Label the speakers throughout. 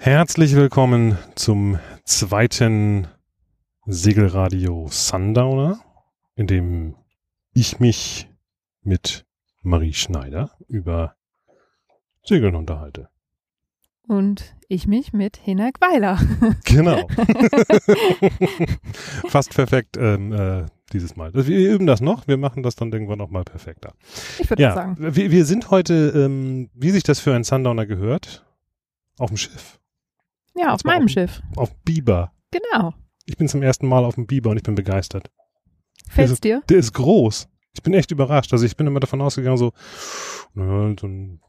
Speaker 1: Herzlich willkommen zum zweiten Segelradio Sundowner, in dem ich mich mit Marie Schneider über Segeln unterhalte.
Speaker 2: Und ich mich mit Hinak Weiler.
Speaker 1: Genau. Fast perfekt ähm, äh, dieses Mal. Also wir üben das noch, wir machen das dann irgendwann noch mal perfekter.
Speaker 2: Ich würde
Speaker 1: Ja,
Speaker 2: sagen.
Speaker 1: wir, wir sind heute, ähm, wie sich das für einen Sundowner gehört, auf dem Schiff,
Speaker 2: Ja, auf meinem
Speaker 1: auf-
Speaker 2: Schiff.
Speaker 1: auf Biber.
Speaker 2: Genau.
Speaker 1: Ich bin zum ersten Mal auf dem Biber und ich bin begeistert.
Speaker 2: Fällt's dir?
Speaker 1: Der ist groß. Ich bin echt überrascht. Also ich bin immer davon ausgegangen, so, naja, so ein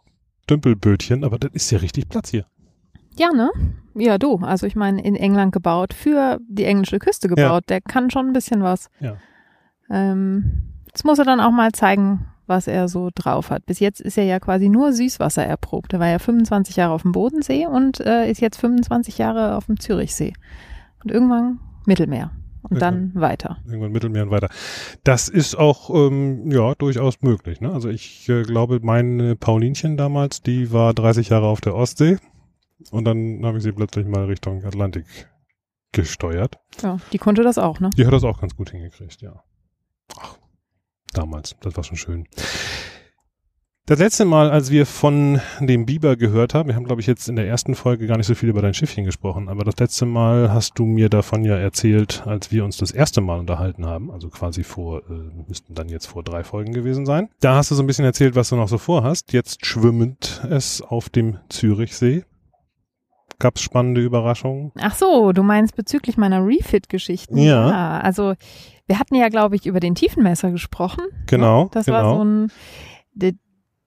Speaker 1: Dümpelbötchen, aber das ist ja richtig Platz hier.
Speaker 2: Ja, ne? Ja, du. Also ich meine, in England gebaut, für die englische Küste gebaut. Der kann schon ein bisschen was.
Speaker 1: Ja.
Speaker 2: Ähm, jetzt muss er dann auch mal zeigen, was er so drauf hat. Bis jetzt ist er ja quasi nur Süßwasser erprobt. Er war ja 25 Jahre auf dem Bodensee und äh, ist jetzt 25 Jahre auf dem Zürichsee. Und irgendwann Mittelmeer. Und dann weiter.
Speaker 1: Irgendwann Mittelmeer und weiter. Das ist auch, ähm, ja, durchaus möglich. Ne? Also ich äh, glaube, meine Paulinchen damals, die war 30 Jahre auf der Ostsee und dann habe ich sie plötzlich mal Richtung Atlantik gesteuert.
Speaker 2: Ja, die konnte das auch, ne?
Speaker 1: Die hat das auch ganz gut hingekriegt, ja. Ach, damals, das war schon schön. Das letzte Mal, als wir von dem Biber gehört haben, wir haben, glaube ich, jetzt in der ersten Folge gar nicht so viel über dein Schiffchen gesprochen, aber das letzte Mal hast du mir davon ja erzählt, als wir uns das erste Mal unterhalten haben, also quasi vor, äh, müssten dann jetzt vor drei Folgen gewesen sein. Da hast du so ein bisschen erzählt, was du noch so vorhast. Jetzt schwimmend es auf dem Zürichsee. Gab's spannende Überraschungen?
Speaker 2: Ach so, du meinst bezüglich meiner Refit-Geschichten.
Speaker 1: Ja.
Speaker 2: Also wir hatten ja, glaube ich, über den Tiefenmesser gesprochen.
Speaker 1: Genau,
Speaker 2: Das
Speaker 1: genau.
Speaker 2: war so ein, de,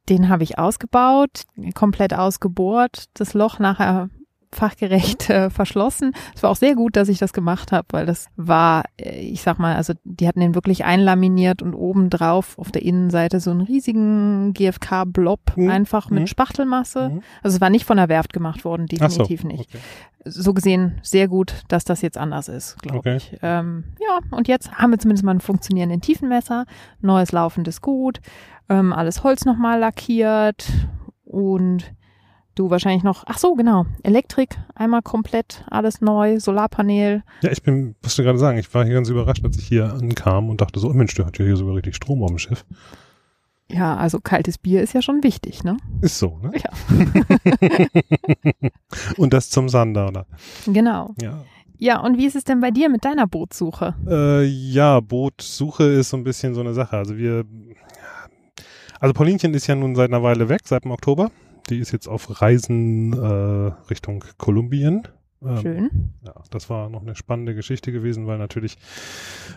Speaker 2: den habe ich ausgebaut, komplett ausgebohrt, das Loch nachher fachgerecht äh, verschlossen. Es war auch sehr gut, dass ich das gemacht habe, weil das war, äh, ich sag mal, also die hatten den wirklich einlaminiert und oben drauf auf der Innenseite so einen riesigen GFK-Blob
Speaker 1: Mhm.
Speaker 2: einfach mit
Speaker 1: Mhm.
Speaker 2: Spachtelmasse.
Speaker 1: Mhm.
Speaker 2: Also es war nicht von der Werft gemacht worden,
Speaker 1: Ach so,
Speaker 2: definitiv nicht
Speaker 1: okay.
Speaker 2: so gesehen sehr gut, dass das jetzt anders ist, glaube
Speaker 1: Okay.
Speaker 2: ich. Ähm, ja, und jetzt haben wir zumindest mal einen funktionierenden Tiefenmesser, neues laufendes Gut, ähm, alles Holz nochmal lackiert und du wahrscheinlich noch, ach so, genau, Elektrik, einmal komplett, alles neu, Solarpanel.
Speaker 1: Ja, ich bin, musst du gerade sagen, ich war hier ganz überrascht, als ich hier ankam und dachte so, oh Mensch, der hat ja hier sogar richtig Strom auf dem Schiff.
Speaker 2: Ja, also kaltes Bier ist ja schon wichtig, ne?
Speaker 1: Ist so, ne?
Speaker 2: Ja.
Speaker 1: und das zum Sundowner.
Speaker 2: Genau.
Speaker 1: Ja.
Speaker 2: Ja, und wie ist es denn bei dir mit deiner Bootsuche?
Speaker 1: Äh, ja, Bootsuche ist so ein bisschen so eine Sache. Also wir, also Paulinchen ist ja nun seit einer Weile weg, seit dem Oktober. Die ist jetzt auf Reisen äh, Richtung Kolumbien. Ähm,
Speaker 2: Schön.
Speaker 1: Ja, das war noch eine spannende Geschichte gewesen, weil natürlich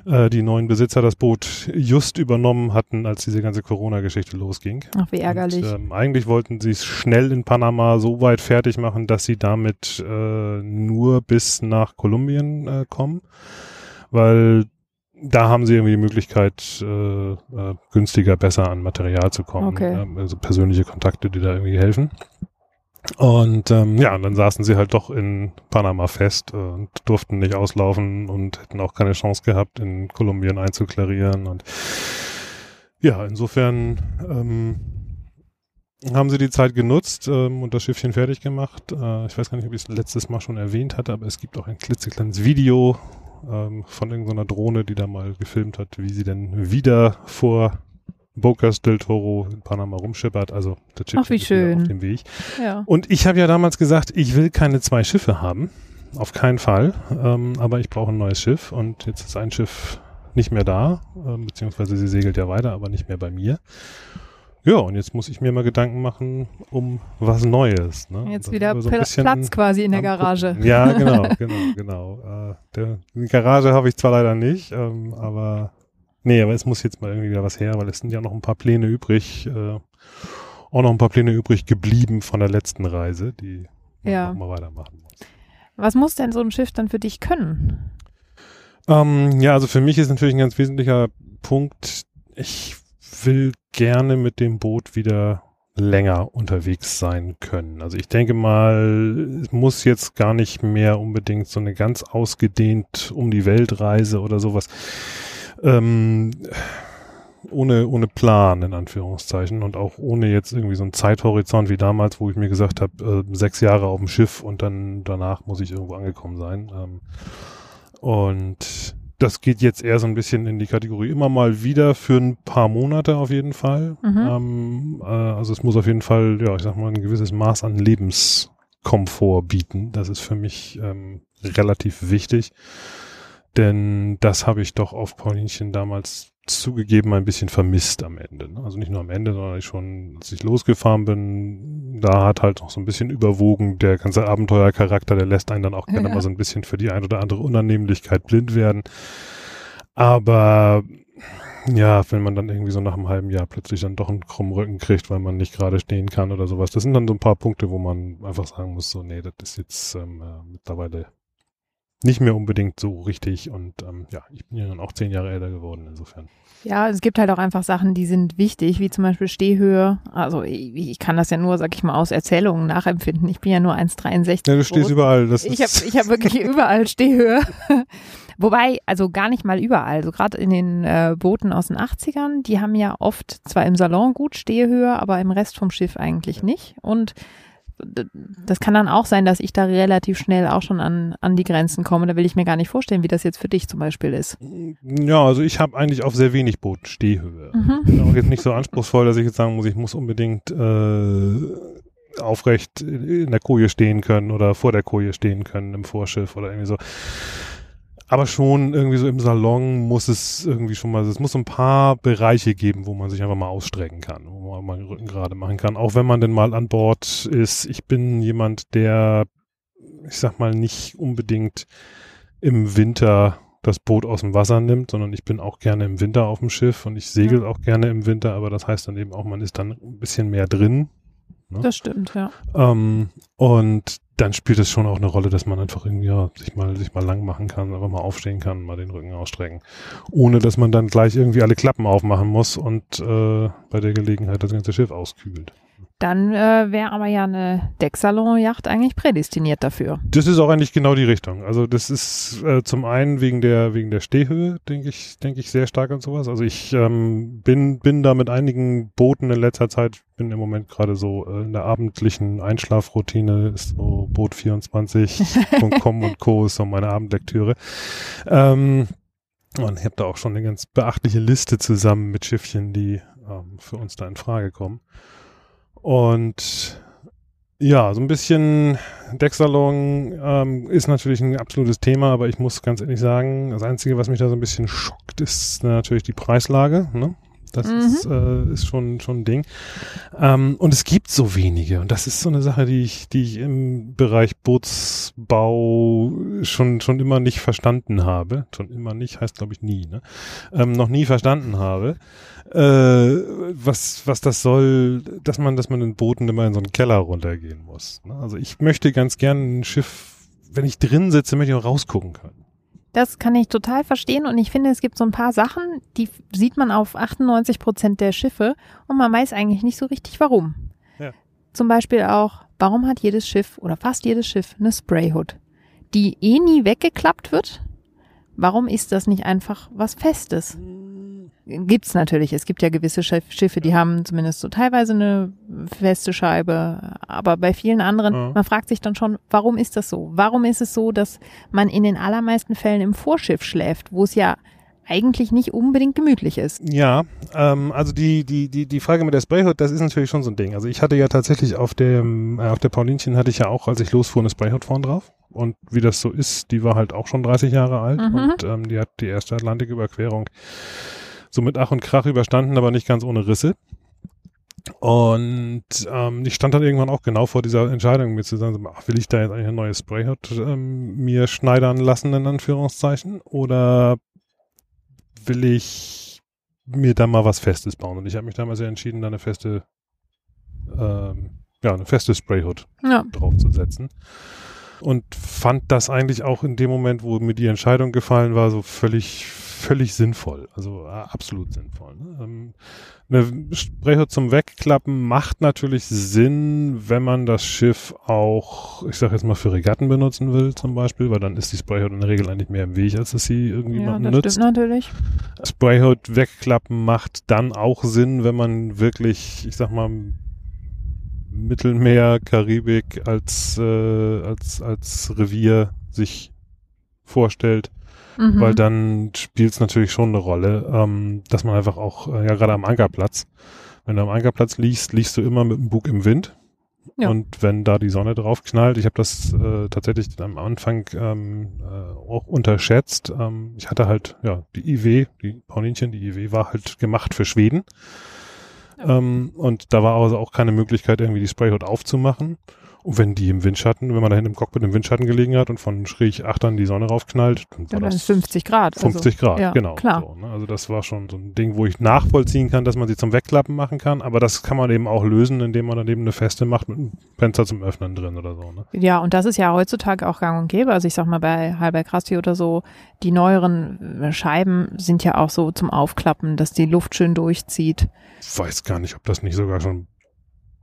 Speaker 1: äh, die neuen Besitzer das Boot just übernommen hatten, als diese ganze Corona-Geschichte losging.
Speaker 2: Ach, wie ärgerlich.
Speaker 1: Und, ähm, eigentlich wollten sie es schnell in Panama so weit fertig machen, dass sie damit äh, nur bis nach Kolumbien äh, kommen, weil da haben sie irgendwie die Möglichkeit, äh, äh, günstiger, besser an Material zu kommen.
Speaker 2: Okay.
Speaker 1: Also persönliche Kontakte, die da irgendwie helfen. Und ähm, ja, und dann saßen sie halt doch in Panama fest äh, und durften nicht auslaufen und hätten auch keine Chance gehabt, in Kolumbien einzuklarieren. Und ja, insofern ähm, haben sie die Zeit genutzt ähm, und das Schiffchen fertig gemacht. Äh, ich weiß gar nicht, ob ich es letztes Mal schon erwähnt hatte, aber es gibt auch ein klitzekleines Video ähm, von irgendeiner Drohne, die da mal gefilmt hat, wie sie denn wieder vor Bocas del Toro in Panama rumschippert. Also das Schiffchen
Speaker 2: Ach, wie schön.
Speaker 1: auf dem Weg.
Speaker 2: Ja.
Speaker 1: Und ich habe ja damals gesagt, ich will keine zwei Schiffe haben. Auf keinen Fall. Ähm, aber ich brauche ein neues Schiff. Und jetzt ist ein Schiff nicht mehr da. Ähm, beziehungsweise sie segelt ja weiter, aber nicht mehr bei mir. Ja, und jetzt muss ich mir mal Gedanken machen um was Neues. Ne?
Speaker 2: Jetzt wieder
Speaker 1: so
Speaker 2: Platz quasi in der Garage.
Speaker 1: Ja, genau, genau, genau. Äh, der, die Garage habe ich zwar leider nicht, ähm, aber nee, aber es muss jetzt mal irgendwie wieder was her, weil es sind ja noch ein paar Pläne übrig, äh, auch noch ein paar Pläne übrig geblieben von der letzten Reise, die man
Speaker 2: Ja.
Speaker 1: noch mal weitermachen muss.
Speaker 2: Was muss denn so ein Schiff dann für dich können?
Speaker 1: Ähm, ja, also für mich ist natürlich ein ganz wesentlicher Punkt, ich will gerne mit dem Boot wieder länger unterwegs sein können. Also ich denke mal, es muss jetzt gar nicht mehr unbedingt so eine ganz ausgedehnt um die Weltreise oder sowas. Ähm, ohne, ohne Plan, in Anführungszeichen, und auch ohne jetzt irgendwie so einen Zeithorizont wie damals, wo ich mir gesagt habe, äh, sechs Jahre auf dem Schiff und dann danach muss ich irgendwo angekommen sein. Ähm, und das geht jetzt eher so ein bisschen in die Kategorie immer mal wieder für ein paar Monate auf jeden Fall. Mhm. Ähm, äh, also es muss auf jeden Fall, ja, ich sag mal, ein gewisses Maß an Lebenskomfort bieten. Das ist für mich ähm, relativ wichtig. Denn das habe ich doch auf Paulinchen damals zugegeben ein bisschen vermisst am Ende. Ne? Also nicht nur am Ende, sondern ich schon, als ich losgefahren bin, da hat halt noch so ein bisschen überwogen der ganze Abenteuercharakter, der lässt einen dann auch gerne ja. mal so ein bisschen für die ein oder andere Unannehmlichkeit blind werden. Aber ja, wenn man dann irgendwie so nach einem halben Jahr plötzlich dann doch einen krummen Rücken kriegt, weil man nicht gerade stehen kann oder sowas, das sind dann so ein paar Punkte, wo man einfach sagen muss, so, nee, das ist jetzt ähm, äh, mittlerweile nicht mehr unbedingt so richtig. Und ähm, ja, ich bin ja dann auch zehn Jahre älter geworden, insofern.
Speaker 2: Ja, es gibt halt auch einfach Sachen, die sind wichtig, wie zum Beispiel Stehhöhe. Also ich, ich kann das ja nur, sag ich mal, aus Erzählungen nachempfinden. Ich bin ja nur 1,63. Ja,
Speaker 1: du stehst überall. Das
Speaker 2: ich habe ich hab wirklich überall Stehhöhe. Wobei, also gar nicht mal überall. So gerade in den äh, Booten aus den 80ern, die haben ja oft zwar im Salon gut Stehhöhe, aber im Rest vom Schiff eigentlich nicht. Und das kann dann auch sein, dass ich da relativ schnell auch schon an, an die Grenzen komme. Da will ich mir gar nicht vorstellen, wie das jetzt für dich zum Beispiel ist.
Speaker 1: Ja, also ich habe eigentlich auf sehr wenig Booten Stehhöhe. Mhm. Bin auch jetzt nicht so anspruchsvoll, dass ich jetzt sagen muss, ich muss unbedingt äh, aufrecht in der Koje stehen können oder vor der Koje stehen können im Vorschiff oder irgendwie so aber schon irgendwie so im Salon muss es irgendwie schon mal, es muss ein paar Bereiche geben, wo man sich einfach mal ausstrecken kann, wo man mal den Rücken gerade machen kann. Auch wenn man denn mal an Bord ist. Ich bin jemand, der, ich sag mal, nicht unbedingt im Winter das Boot aus dem Wasser nimmt, sondern ich bin auch gerne im Winter auf dem Schiff und ich segel ja. auch gerne im Winter, aber das heißt dann eben auch, man ist dann ein bisschen mehr drin.
Speaker 2: Ne? Das stimmt, ja.
Speaker 1: Ähm, und dann spielt es schon auch eine Rolle, dass man einfach irgendwie ja, sich mal sich mal lang machen kann, einfach mal aufstehen kann, mal den Rücken ausstrecken, ohne dass man dann gleich irgendwie alle Klappen aufmachen muss und äh, bei der Gelegenheit das ganze Schiff auskühlt.
Speaker 2: Dann äh, wäre aber ja eine Decksalon-Yacht eigentlich prädestiniert dafür.
Speaker 1: Das ist auch eigentlich genau die Richtung. Also das ist äh, zum einen wegen der wegen der Stehhöhe, denke ich, denke ich sehr stark an sowas. Also ich ähm, bin bin da mit einigen Booten in letzter Zeit, bin im Moment gerade so äh, in der abendlichen Einschlafroutine, ist so Boot24.com und Co. ist so meine Abendlektüre. Ähm, und ich habe da auch schon eine ganz beachtliche Liste zusammen mit Schiffchen, die ähm, für uns da in Frage kommen. Und ja, so ein bisschen Decksalon ähm, ist natürlich ein absolutes Thema, aber ich muss ganz ehrlich sagen, das Einzige, was mich da so ein bisschen schockt, ist natürlich die Preislage. Ne? Das mhm. ist, äh, ist schon, schon ein Ding. Ähm, und es gibt so wenige. Und das ist so eine Sache, die ich, die ich im Bereich Bootsbau schon, schon immer nicht verstanden habe. Schon immer nicht, heißt glaube ich nie, ne? Ähm, noch nie verstanden habe äh, was, was das soll, dass man, dass man in Booten immer in so einen Keller runtergehen muss. Ne? Also ich möchte ganz gern ein Schiff, wenn ich drin sitze, möchte ich auch rausgucken können.
Speaker 2: Das kann ich total verstehen und ich finde, es gibt so ein paar Sachen, die sieht man auf 98 Prozent der Schiffe und man weiß eigentlich nicht so richtig warum. Ja. Zum Beispiel auch, warum hat jedes Schiff oder fast jedes Schiff eine Sprayhood, die eh nie weggeklappt wird? Warum ist das nicht einfach was Festes? Gibt's natürlich. Es gibt ja gewisse Schiffe, die haben zumindest so teilweise eine feste Scheibe, aber bei vielen anderen, ja. man fragt sich dann schon, warum ist das so? Warum ist es so, dass man in den allermeisten Fällen im Vorschiff schläft, wo es ja eigentlich nicht unbedingt gemütlich ist.
Speaker 1: Ja, ähm, also die, die, die, die Frage mit der Sprayhood, das ist natürlich schon so ein Ding. Also ich hatte ja tatsächlich auf dem, äh, auf der Paulinchen hatte ich ja auch, als ich losfuhr, eine Sprayhood vorn drauf. Und wie das so ist, die war halt auch schon 30 Jahre alt mhm. und ähm, die hat die erste Atlantiküberquerung so mit Ach und Krach überstanden, aber nicht ganz ohne Risse. Und ähm, ich stand dann irgendwann auch genau vor dieser Entscheidung, mir zu sagen, ach, will ich da jetzt eigentlich ein neues Sprayhood ähm, mir schneidern lassen, in Anführungszeichen, oder will ich mir da mal was Festes bauen? Und ich habe mich damals ja entschieden, da eine feste, ähm, ja, eine feste Sprayhood ja. draufzusetzen. Und fand das eigentlich auch in dem Moment, wo mir die Entscheidung gefallen war, so völlig, völlig sinnvoll. Also äh, absolut sinnvoll. Ne? Ähm, eine Sprecher zum Wegklappen macht natürlich Sinn, wenn man das Schiff auch, ich sag jetzt mal, für Regatten benutzen will zum Beispiel, weil dann ist die Sprayhood in der Regel eigentlich mehr im Weg, als dass sie irgendwie
Speaker 2: Ja, das
Speaker 1: nutzt.
Speaker 2: stimmt natürlich.
Speaker 1: Sprayhood wegklappen macht dann auch Sinn, wenn man wirklich, ich sag mal, Mittelmeer, Karibik als, äh, als, als Revier sich vorstellt,
Speaker 2: Mhm.
Speaker 1: weil dann spielt es natürlich schon eine Rolle, ähm, dass man einfach auch, äh, ja gerade am Ankerplatz, wenn du am Ankerplatz liegst, liegst du immer mit dem Bug im Wind.
Speaker 2: Ja.
Speaker 1: Und wenn da die Sonne drauf knallt, ich habe das äh, tatsächlich am Anfang ähm, äh, auch unterschätzt. Ähm, ich hatte halt, ja, die IW, die Paulinchen, die IW war halt gemacht für Schweden. Ähm, und da war also auch keine Möglichkeit, irgendwie die Sprayhood aufzumachen. Und wenn die im Windschatten, wenn man da hinten im Cockpit im Windschatten gelegen hat und von schräg achtern die Sonne raufknallt, dann
Speaker 2: ja,
Speaker 1: war
Speaker 2: dann
Speaker 1: das
Speaker 2: ist 50 Grad.
Speaker 1: 50
Speaker 2: also,
Speaker 1: Grad,
Speaker 2: ja,
Speaker 1: genau.
Speaker 2: Klar.
Speaker 1: So, ne? Also das war schon so ein Ding, wo ich nachvollziehen kann, dass man sie zum Wegklappen machen kann, aber das kann man eben auch lösen, indem man dann eben eine Feste macht mit einem Fenster zum Öffnen drin oder so. Ne?
Speaker 2: Ja, und das ist ja heutzutage auch gang und gäbe. Also ich sag mal, bei Halberg Rasti oder so, die neueren äh, Scheiben sind ja auch so zum Aufklappen, dass die Luft schön durchzieht.
Speaker 1: Ich weiß gar nicht, ob das nicht sogar schon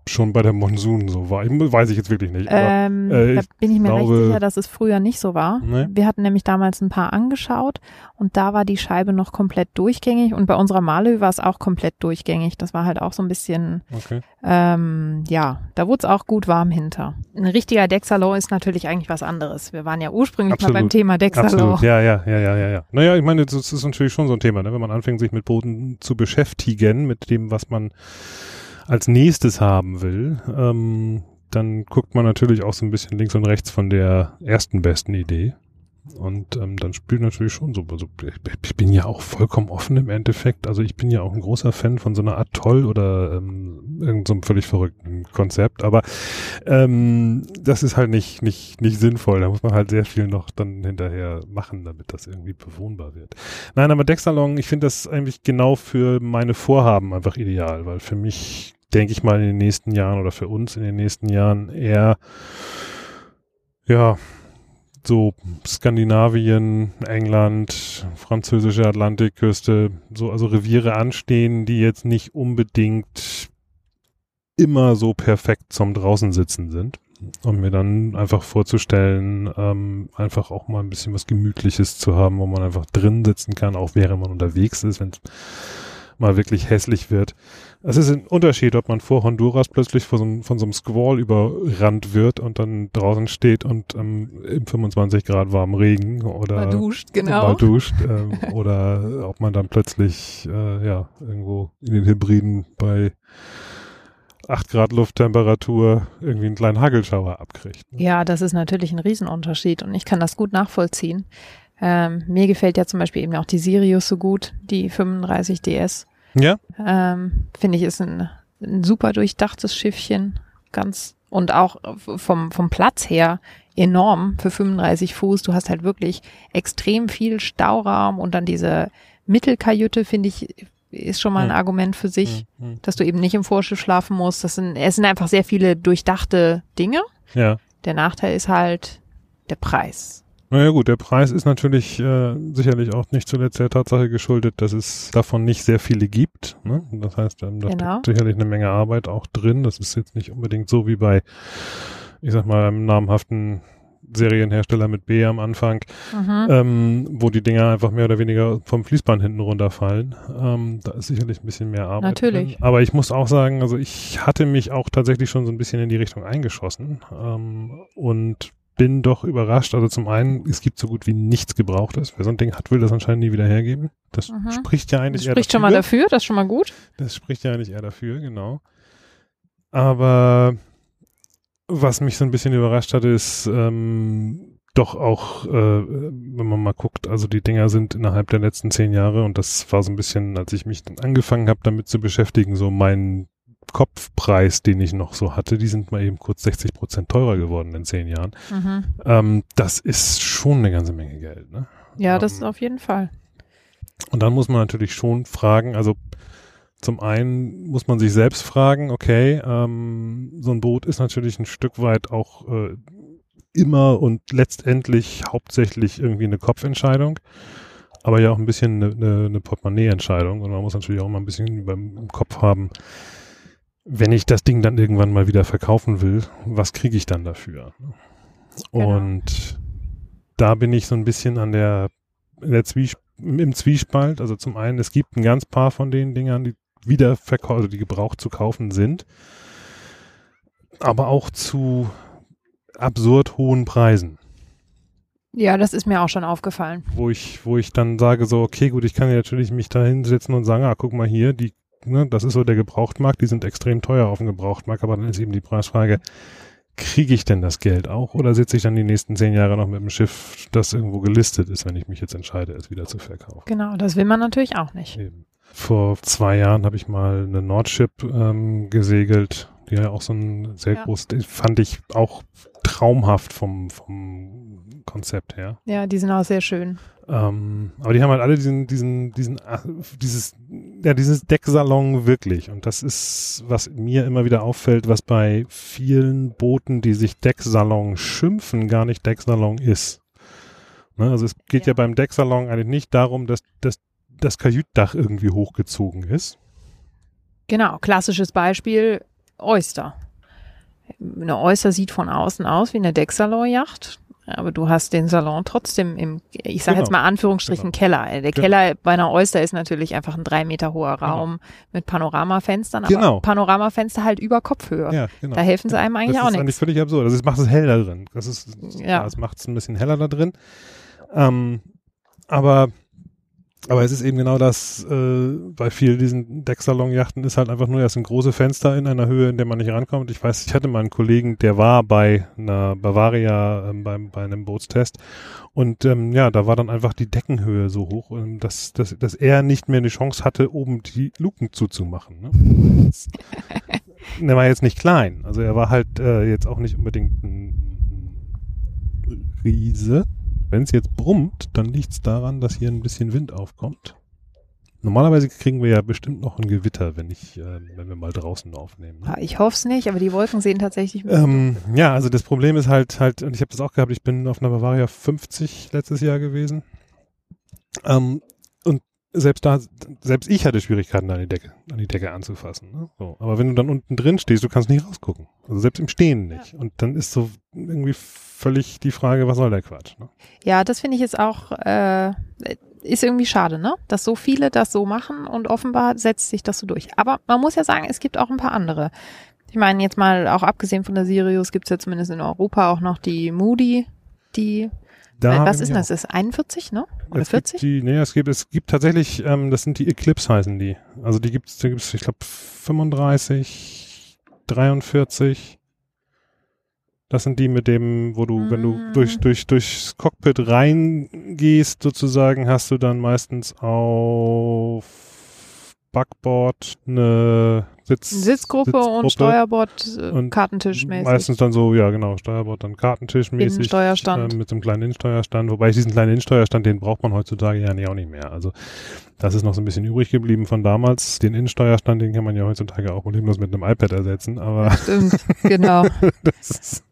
Speaker 1: schon bei der Monsun so war. Ich, weiß ich jetzt wirklich nicht. Aber,
Speaker 2: Ähm,
Speaker 1: äh,
Speaker 2: da bin ich mir
Speaker 1: glaube-
Speaker 2: recht sicher, dass es früher nicht so war.
Speaker 1: Nee.
Speaker 2: Wir hatten nämlich damals ein paar angeschaut und da war die Scheibe noch komplett durchgängig und bei unserer Malö war es auch komplett durchgängig. Das war halt auch so ein bisschen,
Speaker 1: okay.
Speaker 2: ähm, ja, da wurde es auch gut warm hinter. Ein richtiger Dexalon ist natürlich eigentlich was anderes. Wir waren ja ursprünglich mal
Speaker 1: Absolut.
Speaker 2: beim Thema Dexalon.
Speaker 1: Absolut, ja, ja, ja, ja, ja, ja. Naja, ich meine, das ist natürlich schon so ein Thema, ne? wenn man anfängt, sich mit Booten zu beschäftigen, mit dem, was man als nächstes haben will, ähm, dann guckt man natürlich auch so ein bisschen links und rechts von der ersten besten Idee. Und ähm, dann spielt natürlich schon so, also ich, bin ja auch vollkommen offen im Endeffekt. Also ich bin ja auch ein großer Fan von so einer Atoll oder ähm, irgendeinem so völlig verrückten Konzept. Aber ähm, das ist halt nicht, nicht, nicht sinnvoll. Da muss man halt sehr viel noch dann hinterher machen, damit das irgendwie bewohnbar wird. Nein, aber Dexalong, ich finde das eigentlich genau für meine Vorhaben einfach ideal, weil für mich, denke ich mal, in den nächsten Jahren oder für uns in den nächsten Jahren eher, ja, so Skandinavien, England, französische Atlantikküste, so also Reviere anstehen, die jetzt nicht unbedingt immer so perfekt zum draußen sitzen sind. Und mir dann einfach vorzustellen, ähm, einfach auch mal ein bisschen was Gemütliches zu haben, wo man einfach drin sitzen kann, auch während man unterwegs ist, wenn es mal wirklich hässlich wird. Es ist ein Unterschied, ob man vor Honduras plötzlich von so, einem- von so einem Squall überrannt wird und dann draußen steht und ähm, im 25 Grad warmen Regen oder
Speaker 2: Mal duscht,
Speaker 1: mal
Speaker 2: genau.
Speaker 1: duscht ähm, oder ob man dann plötzlich äh, ja irgendwo in den Hybriden bei 8 Grad Lufttemperatur irgendwie einen kleinen Hagelschauer abkriegt. ne?
Speaker 2: Ja, das ist natürlich ein Riesenunterschied und ich kann das gut nachvollziehen. Ähm, mir gefällt ja zum Beispiel eben auch die Sirius so gut, die 35 DS.
Speaker 1: Ja,
Speaker 2: Ähm, Finde ich ist ein, ein super durchdachtes Schiffchen, ganz und auch vom, vom Platz her enorm für 35 Fuß. Du hast halt wirklich extrem viel Stauraum und dann diese Mittelkajüte, finde ich, ist schon mal ein
Speaker 1: Hm.
Speaker 2: Argument für sich,
Speaker 1: Hm,
Speaker 2: dass du eben nicht im Vorschiff schlafen musst. Das sind, es sind einfach sehr viele durchdachte Dinge.
Speaker 1: ja.
Speaker 2: Der Nachteil ist halt der Preis.
Speaker 1: Naja gut, der Preis ist natürlich äh, sicherlich auch nicht zuletzt der Tatsache geschuldet, dass es davon nicht sehr viele gibt. Ne? Das heißt, ähm, da
Speaker 2: Genau.
Speaker 1: steckt sicherlich eine Menge Arbeit auch drin. Das ist jetzt nicht unbedingt so wie bei, ich sag mal, einem namhaften Serienhersteller mit B am Anfang,
Speaker 2: Mhm.
Speaker 1: ähm, wo die Dinger einfach mehr oder weniger vom Fließband hinten runterfallen. Ähm, da ist sicherlich ein bisschen mehr Arbeit.
Speaker 2: Natürlich.
Speaker 1: Drin. Aber ich muss auch sagen, also ich hatte mich auch tatsächlich schon so ein bisschen in die Richtung eingeschossen ähm, und bin doch überrascht. Also zum einen, es gibt so gut wie nichts Gebrauchtes. Wer so ein Ding hat, will das anscheinend nie wieder hergeben. Das
Speaker 2: Mhm.
Speaker 1: spricht ja eigentlich
Speaker 2: Das
Speaker 1: eher
Speaker 2: spricht schon mal dafür, das ist schon mal gut.
Speaker 1: das spricht ja eigentlich eher dafür, genau. Aber was mich so ein bisschen überrascht hat, ist ähm, doch auch, äh, wenn man mal guckt, also die Dinger sind innerhalb der letzten zehn Jahre und das war so ein bisschen, als ich mich dann angefangen habe, damit zu beschäftigen, so mein Kopfpreis, den ich noch so hatte, die sind mal eben kurz 60 Prozent teurer geworden in zehn Jahren.
Speaker 2: Mhm.
Speaker 1: Ähm, das ist schon eine ganze Menge Geld, ne?
Speaker 2: Ja, das
Speaker 1: Ähm,
Speaker 2: ist auf jeden Fall.
Speaker 1: Und dann muss man natürlich schon fragen, also zum einen muss man sich selbst fragen, okay, ähm, so ein Boot ist natürlich ein Stück weit auch äh, immer und letztendlich hauptsächlich irgendwie eine Kopfentscheidung, aber ja auch ein bisschen eine, eine, eine Portemonnaie-Entscheidung. Und man muss natürlich auch mal ein bisschen im Kopf haben, wenn ich das Ding dann irgendwann mal wieder verkaufen will, was kriege ich dann dafür? Genau. Und da bin ich so ein bisschen an der, der Zwiesp im Zwiespalt. Also zum einen, es gibt ein ganz paar von den Dingern, die wieder verkauft, also die gebraucht zu kaufen sind, aber auch zu absurd hohen Preisen.
Speaker 2: Ja, das ist mir auch schon aufgefallen.
Speaker 1: Wo ich, wo ich dann sage so, okay, gut, ich kann ja natürlich mich da hinsetzen und sagen, ah, guck mal hier, die, ne, das ist so der Gebrauchtmarkt, die sind extrem teuer auf dem Gebrauchtmarkt, aber dann ist eben die Preisfrage, kriege ich denn das Geld auch oder sitze ich dann die nächsten zehn Jahre noch mit dem Schiff, das irgendwo gelistet ist, wenn ich mich jetzt entscheide, es wieder zu verkaufen?
Speaker 2: Genau, das will man natürlich auch nicht. Eben.
Speaker 1: Vor zwei Jahren habe ich mal eine Nordship ähm, gesegelt, die ja auch so ein sehr ja. groß, fand ich auch traumhaft vom, vom Konzept her.
Speaker 2: Ja, die sind auch sehr schön.
Speaker 1: Ähm, aber die haben halt alle diesen, diesen, diesen, äh, dieses, ja, dieses Decksalon wirklich. Und das ist, was mir immer wieder auffällt, was bei vielen Booten, die sich Decksalon schimpfen, gar nicht Decksalon ist. Ne? Also es geht ja. ja beim Decksalon eigentlich nicht darum, dass, dass das Kajütdach irgendwie hochgezogen ist.
Speaker 2: Genau, klassisches Beispiel, Oyster. Eine Oyster sieht von außen aus wie eine Decksalonjacht. Aber du hast den Salon trotzdem im, ich sage genau. jetzt mal Anführungsstrichen genau. Keller. Der genau. Keller bei einer Oyster ist natürlich einfach ein drei Meter hoher genau. Raum mit Panoramafenstern, aber genau. Panoramafenster halt über Kopfhöhe. Ja, genau. Da helfen sie einem eigentlich auch nicht.
Speaker 1: Das ist eigentlich völlig absurd. Das macht es hell da drin. Das ist, ja. das macht es ein bisschen heller da drin. Ähm, aber aber es ist eben genau das, äh, bei vielen diesen Decksalonjachten ist halt einfach nur, das sind große Fenster in einer Höhe, in der man nicht rankommt. Ich weiß, ich hatte mal einen Kollegen, der war bei einer Bavaria ähm, beim, bei einem Bootstest und ähm, ja, da war dann einfach die Deckenhöhe so hoch, ähm, dass, dass, dass er nicht mehr die Chance hatte, oben die Luken zuzumachen. Ne? er war jetzt nicht klein, also er war halt äh, jetzt auch nicht unbedingt ein Riese, wenn es jetzt brummt, dann liegt es daran, dass hier ein bisschen Wind aufkommt. Normalerweise kriegen wir ja bestimmt noch ein Gewitter, wenn ich, äh, wenn wir mal draußen aufnehmen.
Speaker 2: Ne? Ja, ich hoffe es nicht, aber die Wolken sehen tatsächlich.
Speaker 1: Ähm, ja, also das Problem ist halt, halt, und ich habe das auch gehabt. Ich bin auf einer Bavaria 50 letztes Jahr gewesen. Ähm, selbst da, selbst ich hatte Schwierigkeiten, an die Decke, an die Decke anzufassen. Ne? So, aber wenn du dann unten drin stehst, du kannst nicht rausgucken. Also selbst im Stehen nicht. Ja. Und dann ist so irgendwie völlig die Frage, was soll der Quatsch? Ne?
Speaker 2: Ja, das finde ich jetzt auch, äh, ist irgendwie schade, ne? Dass so viele das so machen und offenbar setzt sich das so durch. Aber man muss ja sagen, es gibt auch ein paar andere. Ich meine, jetzt mal auch abgesehen von der Sirius gibt es ja zumindest in Europa auch noch die Moody, die da was ist das? Das ist 41, ne? Oder
Speaker 1: es
Speaker 2: 40?
Speaker 1: Die, nee, es gibt, es gibt tatsächlich, ähm, das sind die Eclipse heißen die. Also die gibt's, da gibt's, ich glaube, 35, 43, das sind die mit dem, wo du, mm. wenn du mm. durch, durch, durchs Cockpit reingehst, sozusagen, hast du dann meistens auf Backboard eine Sitz,
Speaker 2: Sitzgruppe, Sitzgruppe und Steuerbord äh, und Kartentischmäßig.
Speaker 1: Meistens dann so, ja genau, Steuerbord dann Kartentischmäßig.
Speaker 2: Innensteuerstand.
Speaker 1: Äh, mit so einem kleinen Innensteuerstand. Wobei diesen kleinen Innensteuerstand, den braucht man heutzutage ja nicht, auch nicht mehr. Also das ist noch so ein bisschen übrig geblieben von damals. Den Innensteuerstand, den kann man ja heutzutage auch problemlos mit einem iPad ersetzen. Aber
Speaker 2: ja, stimmt, genau. das ist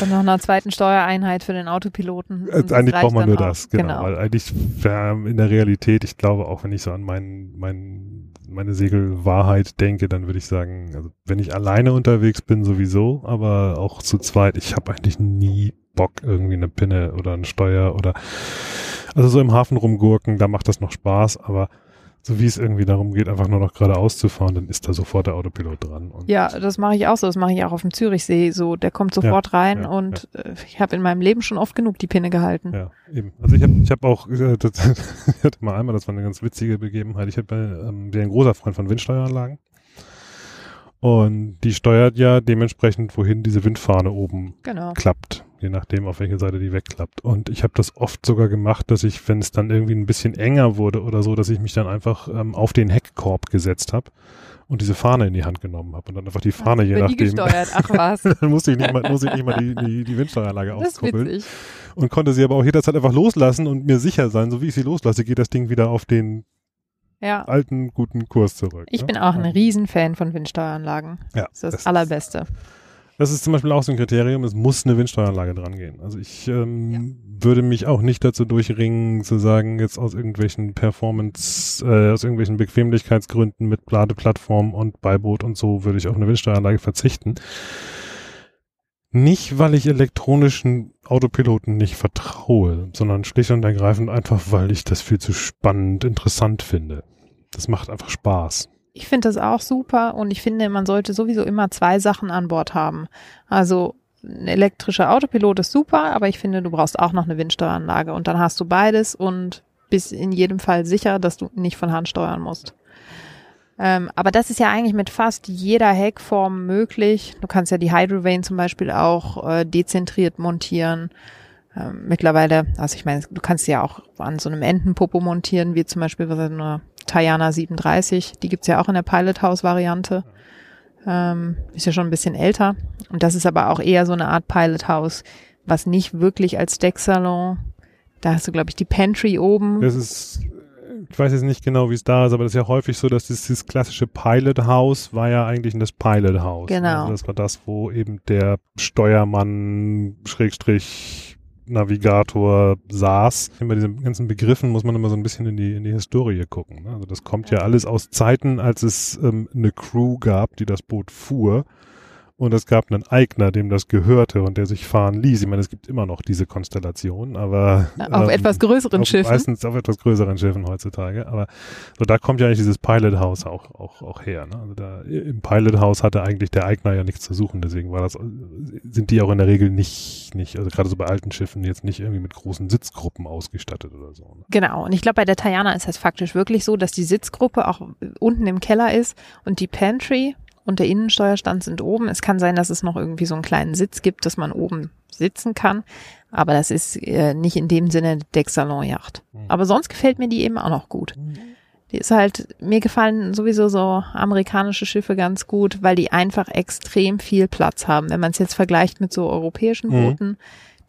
Speaker 2: dann noch einer zweiten Steuereinheit für den Autopiloten.
Speaker 1: Also eigentlich braucht man nur auch. das, genau, genau. Weil eigentlich ja, in der Realität, ich glaube, auch wenn ich so an meinen, meinen, meine Segelwahrheit denke, dann würde ich sagen, also wenn ich alleine unterwegs bin, sowieso, aber auch zu zweit, ich habe eigentlich nie Bock, irgendwie eine Pinne oder ein Steuer oder also so im Hafen rumgurken, da macht das noch Spaß, aber so wie es irgendwie darum geht, einfach nur noch geradeaus zu fahren, dann ist da sofort der Autopilot dran.
Speaker 2: ja, das mache ich auch so. Das mache ich auch auf dem Zürichsee. So, der kommt sofort ja, rein ja, und ja. Äh, ich habe in meinem Leben schon oft genug die Pinne gehalten.
Speaker 1: Ja, eben. Also ich habe ich hab auch, äh, das, ich hatte mal einmal, das war eine ganz witzige Begebenheit. Ich habe ähm, bin ein großer Freund von Windsteueranlagen. Und die steuert ja dementsprechend, wohin diese Windfahne oben genau. klappt, je nachdem, auf welche Seite die wegklappt. Und ich habe das oft sogar gemacht, dass ich, wenn es dann irgendwie ein bisschen enger wurde oder so, dass ich mich dann einfach ähm, auf den Heckkorb gesetzt habe und diese Fahne in die Hand genommen habe und dann einfach die Fahne, je nachdem.
Speaker 2: Gesteuert. Ach was.
Speaker 1: dann musste ich nicht mal, musste ich nicht mal die, die, die Windsteueranlage auskuppeln. Und konnte sie aber auch jederzeit einfach loslassen und mir sicher sein, so wie ich sie loslasse, geht das Ding wieder auf den ja. alten, guten Kurs zurück.
Speaker 2: Ich ne? bin auch ein Riesenfan von Windsteueranlagen. Ja, das ist das, das Allerbeste.
Speaker 1: Das ist zum Beispiel auch so ein Kriterium, es muss eine Windsteueranlage dran gehen. Also ich ähm, ja. würde mich auch nicht dazu durchringen, zu sagen, jetzt aus irgendwelchen Performance, äh, aus irgendwelchen Bequemlichkeitsgründen mit Ladeplattform und Beiboot und so würde ich auf eine Windsteueranlage verzichten. Nicht, weil ich elektronischen Autopiloten nicht vertraue, sondern schlicht und ergreifend einfach, weil ich das viel zu spannend, interessant finde. Das macht einfach Spaß.
Speaker 2: Ich finde das auch super und ich finde, man sollte sowieso immer zwei Sachen an Bord haben. Also ein elektrischer Autopilot ist super, aber ich finde, du brauchst auch noch eine Windsteueranlage und dann hast du beides und bist in jedem Fall sicher, dass du nicht von Hand steuern musst. Ähm, aber das ist ja eigentlich mit fast jeder Heckform möglich. Du kannst ja die Hydrovane zum Beispiel auch äh, dezentriert montieren. Ähm, mittlerweile, also ich meine, du kannst sie ja auch an so einem Entenpopo montieren, wie zum Beispiel was eine Tayana 37, die gibt's ja auch in der Pilot House Variante. Ähm, ist ja schon ein bisschen älter. Und das ist aber auch eher so eine Art Pilot House, was nicht wirklich als Decksalon. Da hast du, glaube ich, die Pantry oben.
Speaker 1: Das ist, ich weiß jetzt nicht genau, wie es da ist, aber das ist ja häufig so, dass dieses klassische Pilot House war ja eigentlich das Pilot House.
Speaker 2: Genau.
Speaker 1: Also das war das, wo eben der Steuermann, Schrägstrich, Navigator saß. Bei diesen ganzen Begriffen muss man immer so ein bisschen in die, in die Historie gucken. Ne? Also das kommt ja alles aus Zeiten, als es ähm, eine Crew gab, die das Boot fuhr und es gab einen Eigner, dem das gehörte und der sich fahren ließ. Ich meine, es gibt immer noch diese Konstellation, aber
Speaker 2: auf ähm, etwas größeren
Speaker 1: auf,
Speaker 2: Schiffen.
Speaker 1: Meistens auf etwas größeren Schiffen heutzutage. Aber so da kommt ja eigentlich dieses Pilot House auch auch auch her. Ne? Also da im Pilot House hatte eigentlich der Eigner ja nichts zu suchen. Deswegen war das sind die auch in der Regel nicht nicht also gerade so bei alten Schiffen jetzt nicht irgendwie mit großen Sitzgruppen ausgestattet oder so. Ne?
Speaker 2: Genau. Und ich glaube bei der Tayana ist das faktisch wirklich so, dass die Sitzgruppe auch unten im Keller ist und die Pantry und der Innensteuerstand sind oben. Es kann sein, dass es noch irgendwie so einen kleinen Sitz gibt, dass man oben sitzen kann. Aber das ist äh, nicht in dem Sinne Decksalonjacht. Mhm. Aber sonst gefällt mir die eben auch noch gut. Mhm. Die ist halt, mir gefallen sowieso so amerikanische Schiffe ganz gut, weil die einfach extrem viel Platz haben. Wenn man es jetzt vergleicht mit so europäischen mhm. Booten, mhm.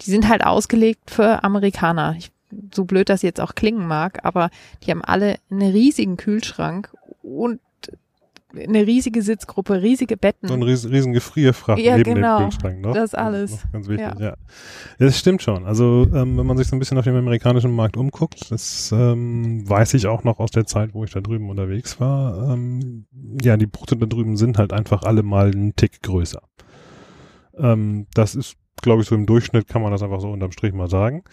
Speaker 2: die sind halt ausgelegt für Amerikaner. Ich, so blöd das jetzt auch klingen mag, aber die haben alle einen riesigen Kühlschrank und eine riesige Sitzgruppe, riesige Betten.
Speaker 1: So ein riesen, riesen Gefrierfach
Speaker 2: ja,
Speaker 1: neben
Speaker 2: genau,
Speaker 1: dem Kühlschrank noch.
Speaker 2: Das alles.
Speaker 1: Das ganz wichtig, ja. ja. Das stimmt schon. Also ähm, wenn man sich so ein bisschen auf dem amerikanischen Markt umguckt, das ähm, weiß ich auch noch aus der Zeit, wo ich da drüben unterwegs war. Ähm, ja, die Boote da drüben sind halt einfach alle mal einen Tick größer. Ähm, das ist glaube ich, so im Durchschnitt kann man das einfach so unterm Strich mal sagen.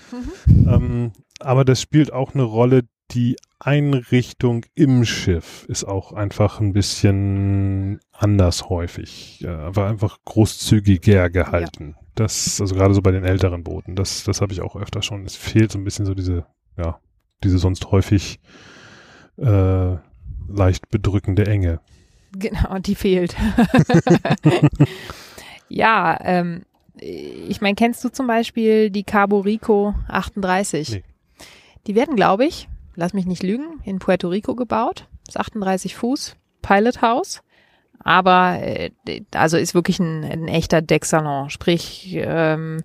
Speaker 1: Mhm. Ähm, aber das spielt auch eine Rolle, die Einrichtung im Schiff ist auch einfach ein bisschen anders häufig. war einfach großzügiger gehalten. Ja. Das, also gerade so bei den älteren Booten, das, das habe ich auch öfter schon. Es fehlt so ein bisschen so diese, ja, diese sonst häufig äh, leicht bedrückende Enge.
Speaker 2: Genau, die fehlt. ja, ähm, ich meine, kennst du zum Beispiel die Cabo Rico 38? Nee. Die werden, glaube ich, lass mich nicht lügen, in Puerto Rico gebaut. Ist 38 Fuß, Pilot House. Aber äh, also ist wirklich ein, ein echter Decksalon. Sprich, ähm,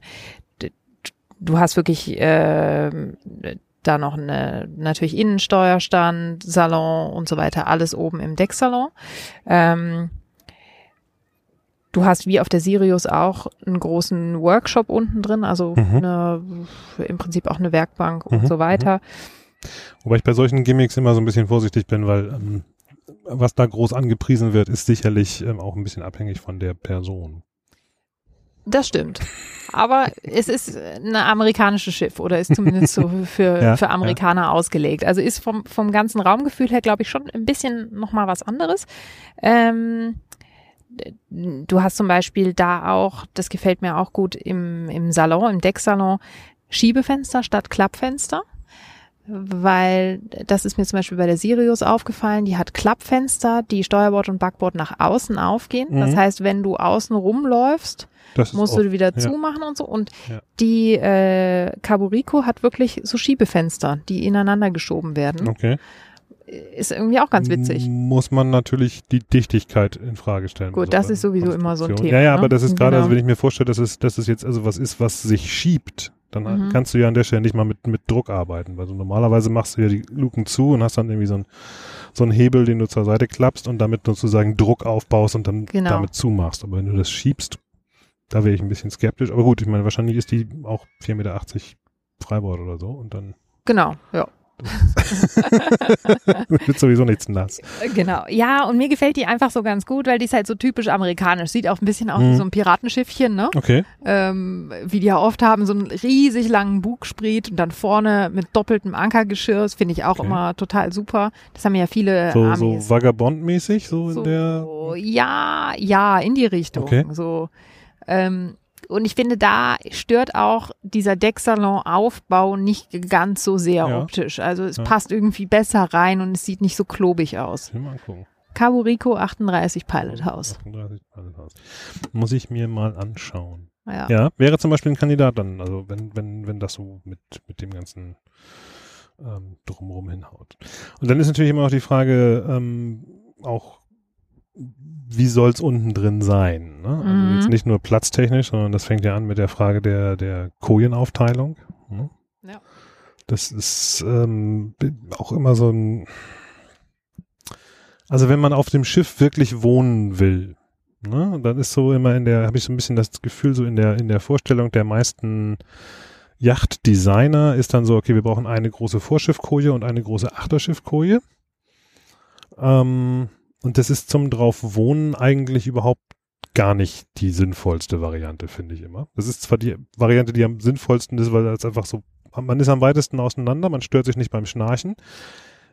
Speaker 2: du hast wirklich äh, da noch eine natürlich Innensteuerstand, Salon und so weiter, alles oben im Decksalon. Ähm, du hast wie auf der Sirius auch einen großen Workshop unten drin, also mhm. eine, im Prinzip auch eine Werkbank mhm. und so weiter. Mhm.
Speaker 1: Wobei ich bei solchen Gimmicks immer so ein bisschen vorsichtig bin, weil ähm, was da groß angepriesen wird, ist sicherlich ähm, auch ein bisschen abhängig von der Person.
Speaker 2: Das stimmt. Aber es ist ein amerikanisches Schiff oder ist zumindest so für, ja, für Amerikaner ja. ausgelegt. Also ist vom, vom ganzen Raumgefühl her, glaube ich, schon ein bisschen nochmal was anderes. Ähm, du hast zum Beispiel da auch, das gefällt mir auch gut, im, im Salon, im Decksalon, Schiebefenster statt Klappfenster weil das ist mir zum Beispiel bei der Sirius aufgefallen, die hat Klappfenster, die Steuerbord und Backbord nach außen aufgehen. Mhm. Das heißt, wenn du außen rumläufst, musst oft, du wieder ja. zumachen und so. Und ja. die äh, Caborico hat wirklich so Schiebefenster, die ineinander geschoben werden.
Speaker 1: Okay.
Speaker 2: Ist irgendwie auch ganz witzig.
Speaker 1: Muss man natürlich die Dichtigkeit in Frage stellen.
Speaker 2: Gut, das ist sowieso immer so ein Thema.
Speaker 1: Ja, ja, ne? aber das ist gerade, genau. also wenn ich mir vorstelle, dass es, dass es jetzt also was ist, was sich schiebt, dann mhm. kannst du ja an der Stelle nicht mal mit, mit Druck arbeiten, weil du normalerweise machst du ja die Luken zu und hast dann irgendwie so einen so einen Hebel, den du zur Seite klappst und damit sozusagen Druck aufbaust und dann genau. damit zumachst. Aber wenn du das schiebst, da wäre ich ein bisschen skeptisch. Aber gut, ich meine, wahrscheinlich ist die auch 4,80 Meter Freibord oder so und dann
Speaker 2: Genau, ja.
Speaker 1: wird sowieso nichts nass.
Speaker 2: Genau. Ja, und mir gefällt die einfach so ganz gut, weil die ist halt so typisch amerikanisch. Sieht auch ein bisschen aus wie
Speaker 1: Mhm.
Speaker 2: so ein Piratenschiffchen, ne?
Speaker 1: Okay.
Speaker 2: Ähm, wie die ja oft haben, so einen riesig langen Bugspriet und dann vorne mit doppeltem Ankergeschirr. Das finde ich auch
Speaker 1: Okay.
Speaker 2: immer total super. Das haben ja viele
Speaker 1: So,
Speaker 2: Amis.
Speaker 1: so Vagabond-mäßig, so,
Speaker 2: So,
Speaker 1: in der.
Speaker 2: ja, ja, in die Richtung.
Speaker 1: Okay.
Speaker 2: So, ähm, und ich finde, da stört auch dieser Decksalon-Aufbau nicht ganz so sehr
Speaker 1: Ja.
Speaker 2: optisch. Also es
Speaker 1: Ja.
Speaker 2: passt irgendwie besser rein und es sieht nicht so klobig aus.
Speaker 1: Mal angucken.
Speaker 2: Cabo Rico 38 Pilot House.
Speaker 1: 38 Pilot House. Muss ich mir mal anschauen.
Speaker 2: Ja.
Speaker 1: Ja, wäre zum Beispiel ein Kandidat dann, also wenn, wenn, wenn das so mit, mit dem ganzen ähm, drumherum hinhaut. Und dann ist natürlich immer noch die Frage, ähm, auch wie soll es unten drin sein? Ne? Also
Speaker 2: Mhm.
Speaker 1: jetzt nicht nur platztechnisch, sondern das fängt ja an mit der Frage der, der Kojenaufteilung. Ne?
Speaker 2: Ja.
Speaker 1: Das ist ähm, auch immer so ein, also wenn man auf dem Schiff wirklich wohnen will, ne, dann ist so immer in der, habe ich so ein bisschen das Gefühl, so in der, in der Vorstellung der meisten Yachtdesigner ist dann so, okay, wir brauchen eine große Vorschiffkoje und eine große Achterschiffkoje. Ähm, und das ist zum drauf wohnen eigentlich überhaupt gar nicht die sinnvollste Variante, finde ich immer. Das ist zwar die Variante, die am sinnvollsten ist, weil das einfach so, man ist am weitesten auseinander, man stört sich nicht beim Schnarchen.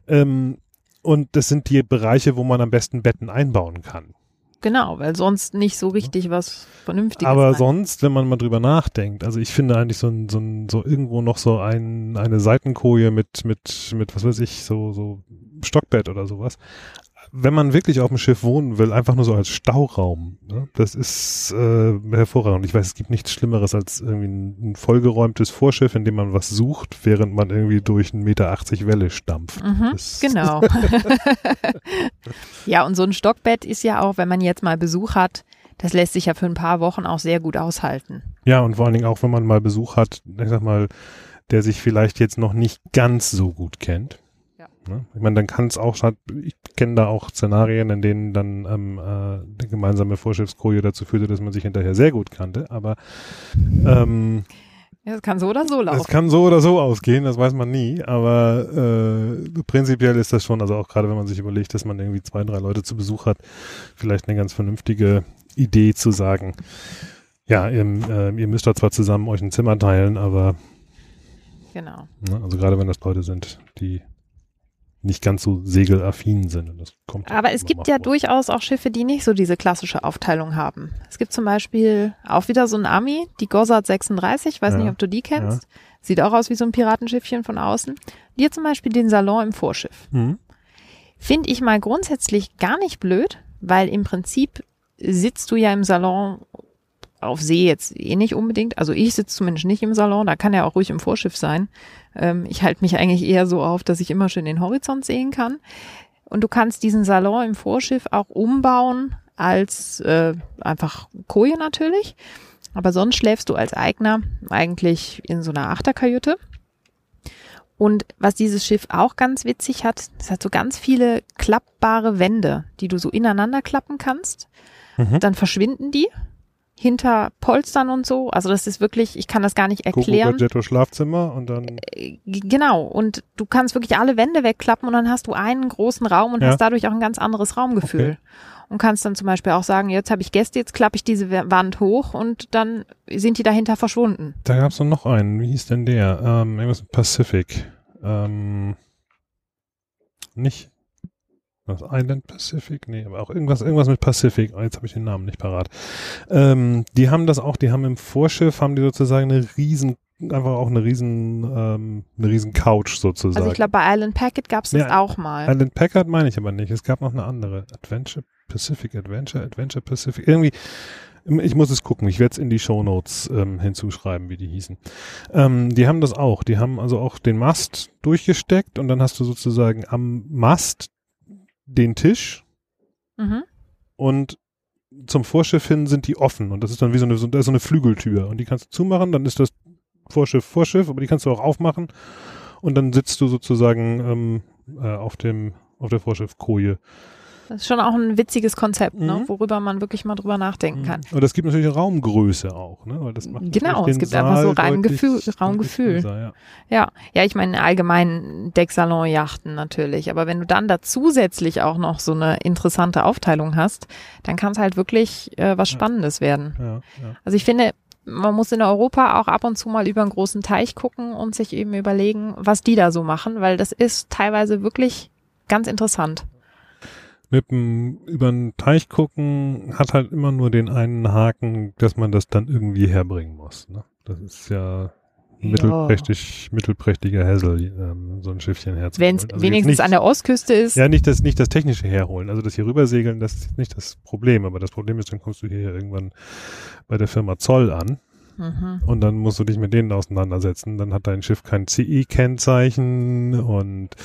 Speaker 1: Ähm, und das sind die Bereiche, wo man am besten Betten einbauen kann.
Speaker 2: Genau, weil sonst nicht so richtig was Vernünftiges.
Speaker 1: Aber
Speaker 2: rein-
Speaker 1: sonst, wenn man mal drüber nachdenkt, also ich finde eigentlich so ein, so ein, so irgendwo noch so ein, eine Seitenkoje mit, mit, mit, was weiß ich, so, so Stockbett oder sowas. Wenn man wirklich auf dem Schiff wohnen will, einfach nur so als Stauraum, ne? das ist äh, hervorragend. Ich weiß, es gibt nichts Schlimmeres als irgendwie ein, ein vollgeräumtes Vorschiff, in dem man was sucht, während man irgendwie durch 1,80 Meter Welle stampft.
Speaker 2: Mhm, genau. ja, und so ein Stockbett ist ja auch, wenn man jetzt mal Besuch hat, das lässt sich ja für ein paar Wochen auch sehr gut aushalten.
Speaker 1: Ja, und vor allen Dingen auch, wenn man mal Besuch hat, ich sag mal, der sich vielleicht jetzt noch nicht ganz so gut kennt. Ne? Ich meine, dann kann es auch, ich kenne da auch Szenarien, in denen dann ähm, äh, die gemeinsame Vorschiffskoje dazu führte, dass man sich hinterher sehr gut kannte, aber ähm,
Speaker 2: Ja, das kann so oder so laufen.
Speaker 1: kann so oder so ausgehen, das weiß man nie, aber äh, prinzipiell ist das schon, also auch gerade wenn man sich überlegt, dass man irgendwie zwei, drei Leute zu Besuch hat, vielleicht eine ganz vernünftige Idee zu sagen, ja, ihr, äh, ihr müsst da zwar zusammen euch ein Zimmer teilen, aber
Speaker 2: Genau.
Speaker 1: ne, also gerade wenn das Leute sind, die nicht ganz so segelaffin sind. Und das kommt
Speaker 2: Aber es gibt ja
Speaker 1: vor.
Speaker 2: durchaus auch Schiffe, die nicht so diese klassische Aufteilung haben. Es gibt zum Beispiel auch wieder so ein Ami, die Gossard 36, weiß
Speaker 1: Ja.
Speaker 2: nicht, ob du die kennst. Sieht auch aus wie so ein Piratenschiffchen von außen. Die hat zum Beispiel den Salon im Vorschiff.
Speaker 1: Mhm.
Speaker 2: Finde ich mal grundsätzlich gar nicht blöd, weil im Prinzip sitzt du ja im Salon auf See jetzt eh nicht unbedingt. Also ich sitze zumindest nicht im Salon, da kann er auch ruhig im Vorschiff sein. Ähm, ich halte mich eigentlich eher so auf, dass ich immer schön den Horizont sehen kann. Und du kannst diesen Salon im Vorschiff auch umbauen als äh, einfach Koje natürlich. Aber sonst schläfst du als Eigner eigentlich in so einer Achterkajüte. Und was dieses Schiff auch ganz witzig hat, es hat so ganz viele klappbare Wände, die du so ineinander klappen kannst.
Speaker 1: Mhm.
Speaker 2: Dann verschwinden die hinter Polstern und so. Also das ist wirklich, ich kann das gar nicht erklären.
Speaker 1: Gadgetto Schlafzimmer und dann
Speaker 2: G- Genau. Und du kannst wirklich alle Wände wegklappen und dann hast du einen großen Raum und
Speaker 1: Ja.
Speaker 2: hast dadurch auch ein ganz anderes Raumgefühl. Und kannst dann zum Beispiel auch sagen, jetzt habe ich Gäste, jetzt klappe ich diese Wa- Wand hoch und dann sind die dahinter verschwunden.
Speaker 1: Da gab es noch einen. Wie hieß denn der? Ähm, irgendwas Pacific. Ähm, nicht das Island Pacific? Nee, aber auch irgendwas, irgendwas mit Pacific. Oh, jetzt habe ich den Namen nicht parat. Ähm, die haben das auch, die haben im Vorschiff, haben die sozusagen eine riesen, einfach auch eine riesen, ähm, eine riesen Couch sozusagen.
Speaker 2: Also ich glaube, bei Island Packet gab es das
Speaker 1: Ja,
Speaker 2: auch mal.
Speaker 1: Island Packard meine ich aber nicht. Es gab noch eine andere. Adventure Pacific, Adventure, Adventure Pacific. Irgendwie, ich muss es gucken. Ich werde es in die Shownotes ähm, hinzuschreiben, wie die hießen. Ähm, die haben das auch. Die haben also auch den Mast durchgesteckt und dann hast du sozusagen am Mast den Tisch
Speaker 2: Mhm.
Speaker 1: und zum Vorschiff hin sind die offen. Und das ist dann wie so eine, so, da ist so eine Flügeltür. Und die kannst du zumachen, dann ist das Vorschiff Vorschiff, aber die kannst du auch aufmachen. Und dann sitzt du sozusagen ähm, äh, auf dem auf der Vorschiffkoje
Speaker 2: Das ist schon auch ein witziges Konzept, ne?
Speaker 1: Mhm.
Speaker 2: worüber man wirklich mal drüber nachdenken kann.
Speaker 1: Und es gibt natürlich Raumgröße auch, ne? Weil das macht
Speaker 2: Genau, es gibt einfach so
Speaker 1: Saal
Speaker 2: Raumgefühl- Raumgefühl.
Speaker 1: ja.
Speaker 2: Ja, ja, ich meine allgemein Decksalon-Yachten natürlich, aber wenn du dann da zusätzlich auch noch so eine interessante Aufteilung hast, dann kann es halt wirklich äh, was
Speaker 1: Ja.
Speaker 2: Spannendes werden.
Speaker 1: Ja, ja.
Speaker 2: Also ich finde, man muss in Europa auch ab und zu mal über einen großen Teich gucken und sich eben überlegen, was die da so machen, weil das ist teilweise wirklich ganz interessant.
Speaker 1: Mit dem über den Teich gucken hat halt immer nur den einen Haken, dass man das dann irgendwie herbringen muss. Ne? Das ist ja mittelprächtig, mittelprächtiger Hassel, ähm, so ein Schiffchen herzuholen.
Speaker 2: Wenn es
Speaker 1: Also
Speaker 2: wenigstens
Speaker 1: nicht,
Speaker 2: an der Ostküste ist,
Speaker 1: Ja, nicht das, nicht das technische herholen. Also das hier rübersegeln, das ist nicht das Problem. Aber das Problem ist, dann kommst du hier irgendwann bei der Firma Zoll an
Speaker 2: mhm.
Speaker 1: und dann musst du dich mit denen auseinandersetzen. Dann hat dein Schiff kein CE-Kennzeichen und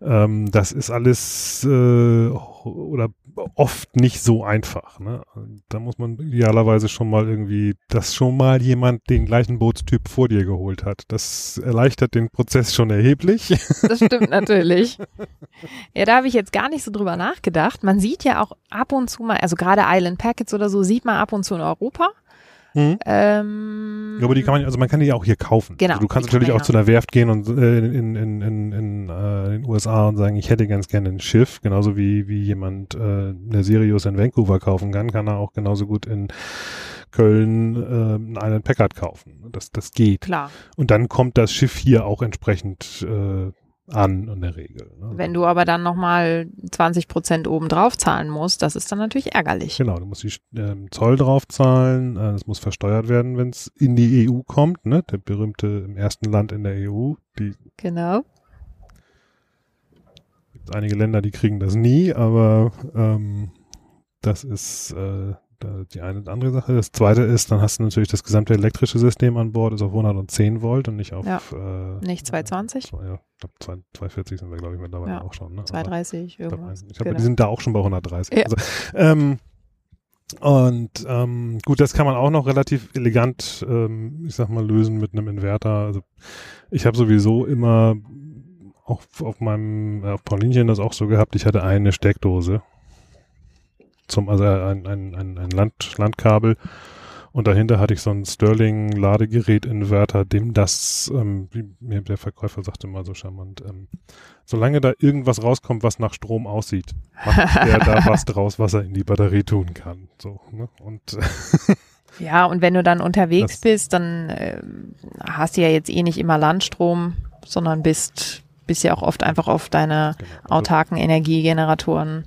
Speaker 1: ähm, das ist alles äh, oder oft nicht so einfach. Ne? Da muss man idealerweise schon mal irgendwie, dass schon mal jemand den gleichen Bootstyp vor dir geholt hat. Das erleichtert den Prozess schon erheblich.
Speaker 2: das stimmt natürlich. Ja, da habe ich jetzt gar nicht so drüber nachgedacht. Man sieht ja auch ab und zu mal, also gerade Island Packets oder so, sieht man ab und zu in Europa.
Speaker 1: Mhm.
Speaker 2: Ähm,
Speaker 1: Ja, aber die kann man, also man kann die ja auch hier kaufen.
Speaker 2: Genau,
Speaker 1: Also du kannst
Speaker 2: kann
Speaker 1: natürlich
Speaker 2: man
Speaker 1: auch zu einer Werft gehen und äh, in, in, in, in äh, den USA und sagen, ich hätte ganz gerne ein Schiff, genauso wie, wie jemand äh, eine Sirius in Vancouver kaufen kann, kann er auch genauso gut in Köln äh, einen Island Packard kaufen. Das, das geht.
Speaker 2: Klar.
Speaker 1: Und dann kommt das Schiff hier auch entsprechend äh, an in der Regel. Ne?
Speaker 2: Wenn du aber dann nochmal 20 Prozent obendrauf zahlen musst, das ist dann natürlich ärgerlich.
Speaker 1: Genau, du musst die ähm, Zoll draufzahlen, äh, das muss versteuert werden, wenn es in die EU kommt, ne? Der berühmte im ersten Land in der EU, die
Speaker 2: Genau.
Speaker 1: gibt einige Länder, die kriegen das nie, aber ähm, das ist äh, die eine und andere Sache. Das zweite ist, dann hast du natürlich das gesamte elektrische System an Bord, ist auf 110 Volt und nicht auf
Speaker 2: Ja.
Speaker 1: äh,
Speaker 2: Nicht 220?
Speaker 1: Äh, ja, ich glaub, 2 240 sind wir, glaube ich, mittlerweile
Speaker 2: Ja,
Speaker 1: auch schon. Ne? Aber
Speaker 2: 230,
Speaker 1: ich glaub,
Speaker 2: irgendwas.
Speaker 1: ich glaube,
Speaker 2: Genau.
Speaker 1: die sind da auch schon bei 130.
Speaker 2: Ja.
Speaker 1: Also, ähm, und ähm, gut, das kann man auch noch relativ elegant, ähm, ich sag mal, lösen mit einem Inverter. Also ich habe sowieso immer auch auf meinem äh, auf Paulinchen das auch so gehabt. Ich hatte eine Steckdose zum also ein ein ein, ein Land, Landkabel und dahinter hatte ich so ein Sterling Ladegerät Inverter, dem das ähm, wie mir der Verkäufer sagte mal so charmant, ähm, solange da irgendwas rauskommt, was nach Strom aussieht, macht der da was draus, was er in die Batterie tun kann. So ne? und
Speaker 2: Ja, und wenn du dann unterwegs
Speaker 1: Das-
Speaker 2: bist, dann äh, hast du ja jetzt eh nicht immer Landstrom, sondern bist, bist ja auch oft einfach auf deine
Speaker 1: genau. Also
Speaker 2: autarken Energiegeneratoren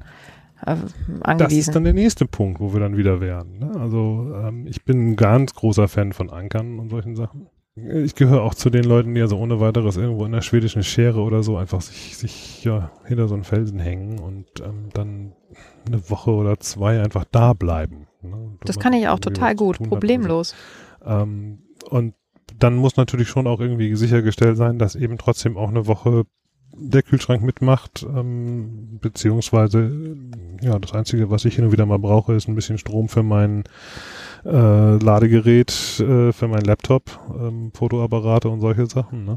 Speaker 2: äh,
Speaker 1: Das ist
Speaker 2: angewiesen.
Speaker 1: dann der nächste Punkt, wo wir dann wieder wären. Ne? Also ähm, ich bin ein ganz großer Fan von Ankern und solchen Sachen. Ich gehöre auch zu den Leuten, die also ohne weiteres irgendwo in der schwedischen Schere oder so einfach sich, sich ja, hinter so einen Felsen hängen und ähm, dann eine Woche oder zwei einfach da bleiben. Ne?
Speaker 2: Das kann ich auch total gut,
Speaker 1: hat
Speaker 2: problemlos.
Speaker 1: Ähm, und dann muss natürlich schon auch irgendwie sichergestellt sein, dass eben trotzdem auch eine Woche der Kühlschrank mitmacht, ähm, beziehungsweise ja, das Einzige, was ich hin und wieder mal brauche, ist ein bisschen Strom für mein äh, Ladegerät, äh, für meinen Laptop, ähm, Fotoapparate und solche Sachen. Ne?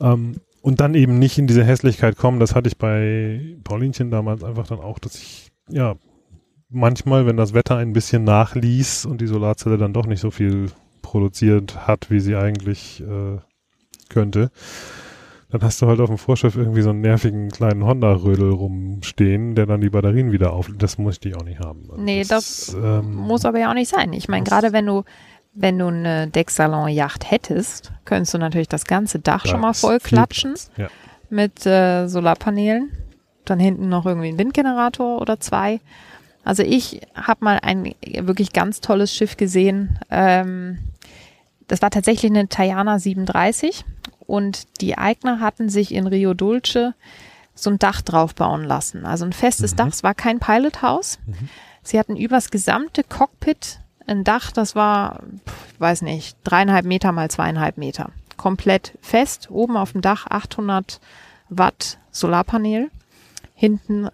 Speaker 1: Ähm, und dann eben nicht in diese Hässlichkeit kommen, das hatte ich bei Paulinchen damals einfach dann auch, dass ich, ja, manchmal, wenn das Wetter ein bisschen nachließ und die Solarzelle dann doch nicht so viel produziert hat, wie sie eigentlich äh, könnte, dann hast du halt auf dem Vorschiff irgendwie so einen nervigen kleinen Honda-Rödel rumstehen, der dann die Batterien wieder auf. Das muss ich auch nicht haben. Also
Speaker 2: Nee, das
Speaker 1: ähm,
Speaker 2: Muss aber ja auch nicht sein. Ich meine, gerade wenn du, wenn du eine Decksalon-Yacht hättest, könntest du natürlich das ganze Dach
Speaker 1: da
Speaker 2: schon mal voll klatschen.
Speaker 1: Ja.
Speaker 2: mit äh, Solarpanelen. Dann hinten noch irgendwie ein Windgenerator oder zwei. Also ich habe mal ein wirklich ganz tolles Schiff gesehen. Ähm, das war tatsächlich eine Tayana 37 und die Eigner hatten sich in Rio Dulce so ein Dach drauf bauen lassen. Also ein festes
Speaker 1: Mhm.
Speaker 2: Dach, es war kein Pilothaus.
Speaker 1: Mhm.
Speaker 2: Sie hatten übers gesamte Cockpit ein Dach, das war, ich weiß nicht, dreieinhalb Meter mal zweieinhalb Meter. Komplett fest, oben auf dem Dach 800 Watt Solarpanel. Hinten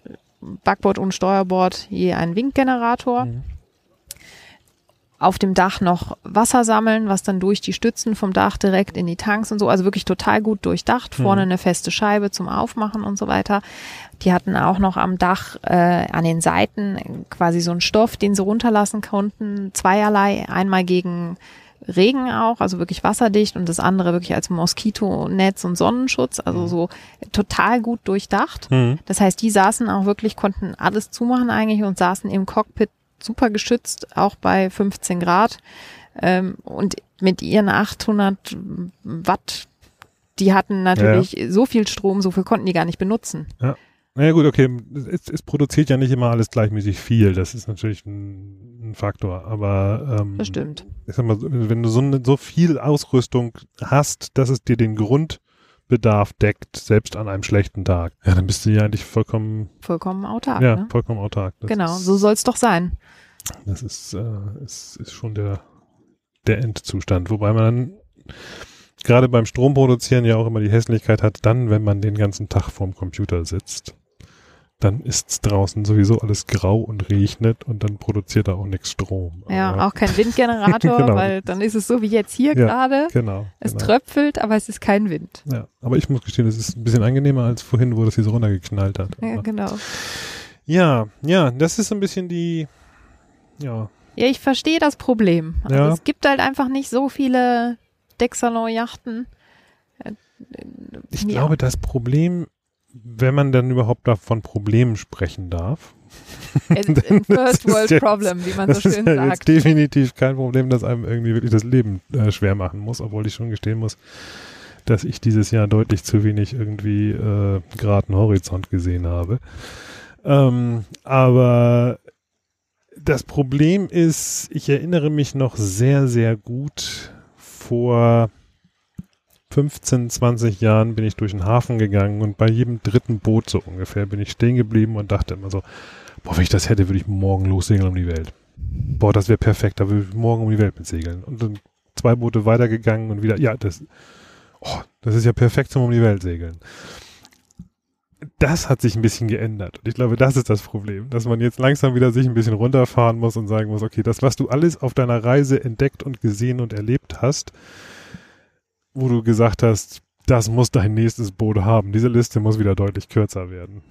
Speaker 2: Backbord und Steuerbord je ein Windgenerator.
Speaker 1: Mhm.
Speaker 2: Auf dem Dach noch Wasser sammeln, was dann durch die Stützen vom Dach direkt in die Tanks und so, also wirklich total gut durchdacht. Vorne eine feste Scheibe zum Aufmachen und so weiter. Die hatten auch noch am Dach äh, an den Seiten quasi so einen Stoff, den sie runterlassen konnten. Zweierlei, einmal gegen Regen auch, also wirklich wasserdicht und das andere wirklich als Moskitonetz und Sonnenschutz, also so total gut durchdacht.
Speaker 1: Mhm.
Speaker 2: Das heißt, die saßen auch wirklich, konnten alles zumachen eigentlich und saßen im Cockpit super geschützt, auch bei 15 Grad. Ähm, und mit ihren 800 Watt, die hatten natürlich so viel Strom, so viel konnten die gar nicht benutzen.
Speaker 1: Naja gut, okay, es, es produziert ja nicht immer alles gleichmäßig viel, das ist natürlich ein, ein Faktor, aber ähm,
Speaker 2: Das stimmt.
Speaker 1: ich sag mal, wenn du so, so viel Ausrüstung hast, dass es dir den Grundbedarf deckt, selbst an einem schlechten Tag, ja, dann bist du ja eigentlich vollkommen,
Speaker 2: Vollkommen autark.
Speaker 1: ja,
Speaker 2: ne?
Speaker 1: vollkommen autark. Das
Speaker 2: Genau,
Speaker 1: ist,
Speaker 2: so soll's doch sein.
Speaker 1: Das ist, äh, ist, ist schon der, der Endzustand, wobei man dann gerade beim Stromproduzieren ja auch immer die Hässlichkeit hat, dann, wenn man den ganzen Tag vorm Computer sitzt, dann ist's draußen sowieso alles grau und regnet und dann produziert er auch nichts Strom.
Speaker 2: Ja,
Speaker 1: Aber-
Speaker 2: auch kein Windgenerator,
Speaker 1: Genau.
Speaker 2: weil dann ist es so wie jetzt hier
Speaker 1: Ja,
Speaker 2: gerade.
Speaker 1: Genau.
Speaker 2: Es
Speaker 1: genau.
Speaker 2: tröpfelt, aber es ist kein Wind.
Speaker 1: Ja, aber ich muss gestehen, es ist ein bisschen angenehmer als vorhin, wo das hier so runtergeknallt hat.
Speaker 2: Ja,
Speaker 1: Aber-
Speaker 2: genau.
Speaker 1: ja, ja, das ist so ein bisschen die, ja,
Speaker 2: Ja, ich verstehe das Problem. Also
Speaker 1: Ja.
Speaker 2: Es gibt halt einfach nicht so viele Dexalon-Yachten. Äh,
Speaker 1: ich
Speaker 2: ja.
Speaker 1: glaube, das Problem, wenn man dann überhaupt davon Problemen sprechen darf,
Speaker 2: Ein ein First
Speaker 1: ist
Speaker 2: World
Speaker 1: jetzt-
Speaker 2: Problem, wie man so
Speaker 1: ist
Speaker 2: schön
Speaker 1: ja
Speaker 2: sagt.
Speaker 1: jetzt definitiv kein Problem, das einem irgendwie wirklich das Leben äh, schwer machen muss, obwohl ich schon gestehen muss, dass ich dieses Jahr deutlich zu wenig irgendwie äh, geraden Horizont gesehen habe. Ähm, aber das Problem ist, ich erinnere mich noch sehr, sehr gut vor 15, 20 Jahren bin ich durch den Hafen gegangen und bei jedem dritten Boot so ungefähr bin ich stehen geblieben und dachte immer so, boah, wenn ich das hätte, würde ich morgen lossegeln um die Welt. Boah, das wäre perfekt, da würde ich morgen um die Welt mitsegeln. Und dann zwei Boote weitergegangen und wieder, ja, das, oh, das ist ja perfekt zum um die Welt segeln. Das hat sich ein bisschen geändert. Und ich glaube, das ist das Problem, dass man jetzt langsam wieder sich ein bisschen runterfahren muss und sagen muss, okay, das, was du alles auf deiner Reise entdeckt und gesehen und erlebt hast, wo du gesagt hast, das muss dein nächstes Boot haben. Diese Liste muss wieder deutlich kürzer werden.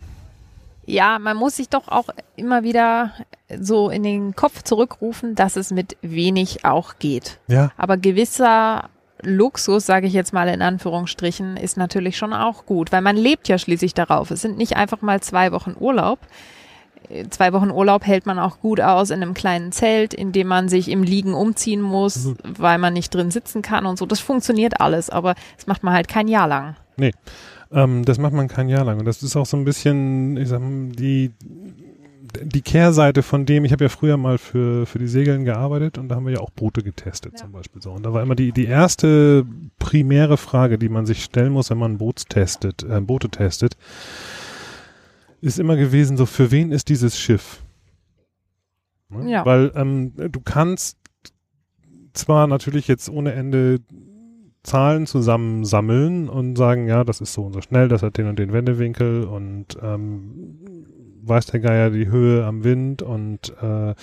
Speaker 2: Ja, man muss sich doch auch immer wieder so in den Kopf zurückrufen, dass es mit wenig auch geht.
Speaker 1: Ja,
Speaker 2: Aber gewisser Luxus, sage ich jetzt mal in Anführungsstrichen, ist natürlich schon auch gut, weil man lebt ja schließlich darauf. Es sind nicht einfach mal zwei Wochen Urlaub. Zwei Wochen Urlaub hält man auch gut aus in einem kleinen Zelt, in dem man sich im Liegen umziehen muss,
Speaker 1: Mhm.
Speaker 2: weil man nicht drin sitzen kann und so. Das funktioniert alles, aber das macht man halt kein Jahr lang.
Speaker 1: ähm, das macht man kein Jahr lang. Und das ist auch so ein bisschen, ich sag mal, die, die Kehrseite von dem, ich habe ja früher mal für, für die Segeln gearbeitet und da haben wir ja auch Boote getestet
Speaker 2: Ja.
Speaker 1: zum Beispiel so. Und da war immer die, die erste primäre Frage, die man sich stellen muss, wenn man Boots testet, äh, Boote testet, ist immer gewesen, so für wen ist dieses Schiff? Ne?
Speaker 2: Ja.
Speaker 1: Weil ähm, du kannst zwar natürlich jetzt ohne Ende Zahlen zusammensammeln und sagen, ja, das ist so und so schnell, das hat den und den Wendewinkel und ähm, weiß der Geier die Höhe am Wind und äh,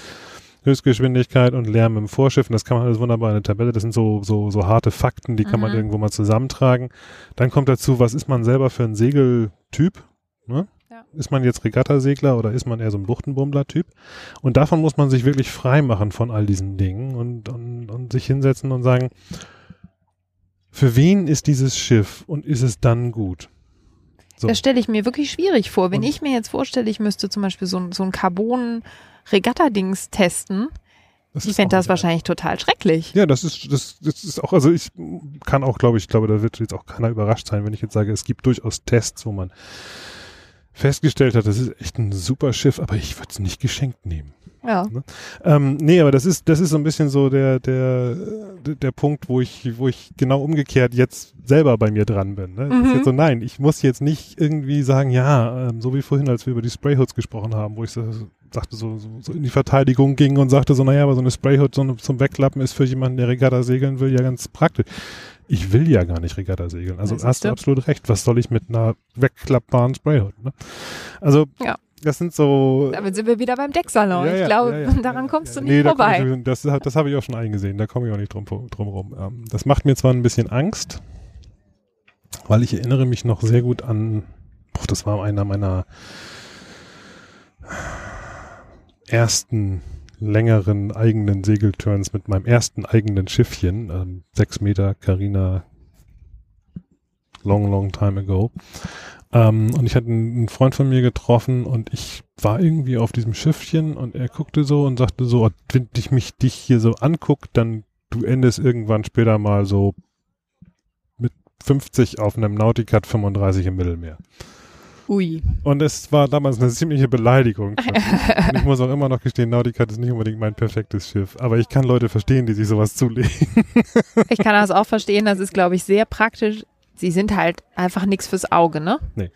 Speaker 1: Höchstgeschwindigkeit und Lärm im Vorschiff. Und das kann man alles wunderbar in eine Tabelle. Das sind so, so, so harte Fakten, die kann man
Speaker 2: Mhm.
Speaker 1: irgendwo mal zusammentragen. Dann kommt dazu, was ist man selber für ein Segeltyp? Ne?
Speaker 2: Ja.
Speaker 1: Ist man jetzt Regattasegler oder ist man eher so ein Buchtenbummler-Typ? Und davon muss man sich wirklich frei machen von all diesen Dingen und, und, und sich hinsetzen und sagen, für wen ist dieses Schiff und ist es dann gut? So.
Speaker 2: Das stelle ich mir wirklich schwierig vor. Wenn
Speaker 1: Und-
Speaker 2: ich mir jetzt vorstelle, ich müsste zum Beispiel so, ein- so ein Carbon-Regatta-Dings testen, ich fände das wahrscheinlich total schrecklich.
Speaker 1: Ja, das ist, das, das ist auch, also ich kann auch, glaube ich, ich glaube, da wird jetzt auch keiner überrascht sein, wenn ich jetzt sage, es gibt durchaus Tests, wo man festgestellt hat, das ist echt ein super Schiff, aber ich würde es nicht geschenkt nehmen.
Speaker 2: Ja.
Speaker 1: Ähm, nee, aber das ist, das ist so ein bisschen so der, der, der, der Punkt, wo ich, wo ich genau umgekehrt jetzt selber bei mir dran bin. Ne?
Speaker 2: Mhm.
Speaker 1: ist jetzt so, nein, ich muss jetzt nicht irgendwie sagen, ja, ähm, so wie vorhin, als wir über die Sprayhoods gesprochen haben, wo ich so, sagte, so, so, so in die Verteidigung ging und sagte so, naja, aber so eine Sprayhood so eine, zum Wegklappen ist für jemanden, der Regatta segeln will, ja ganz praktisch. Ich will ja gar nicht Regatta segeln. Also hast du absolut recht. Was soll ich mit einer wegklappbaren Sprayhood? Ne? Also
Speaker 2: Ja.
Speaker 1: das sind so.
Speaker 2: Damit sind wir wieder beim Decksalon.
Speaker 1: Ja, ja,
Speaker 2: ich glaube, daran kommst du nicht
Speaker 1: da komm
Speaker 2: vorbei.
Speaker 1: Ich, das das habe ich auch schon eingesehen, da komme ich auch nicht drum, drum rum. Ähm, Das macht mir zwar ein bisschen Angst, weil ich erinnere mich noch sehr gut an, boah, das war einer meiner ersten längeren eigenen Segelturns mit meinem ersten eigenen Schiffchen, ähm, sechs Meter Carina, long, long time ago. Ähm, und ich hatte einen Freund von mir getroffen und ich war irgendwie auf diesem Schiffchen und er guckte so und sagte so, "Oh, wenn ich mich dich hier so anguck, dann du endest irgendwann später mal so mit 50 auf einem Nauticat 35 im Mittelmeer.
Speaker 2: Ui.
Speaker 1: Und es war damals eine ziemliche Beleidigung. ich muss auch immer noch gestehen, Nauticat ist nicht unbedingt mein perfektes Schiff. Aber ich kann Leute verstehen, die sich sowas zulegen.
Speaker 2: Ich kann das auch verstehen. Das ist, glaube ich, sehr praktisch. Sie sind halt einfach nichts fürs Auge, ne?
Speaker 1: Nee.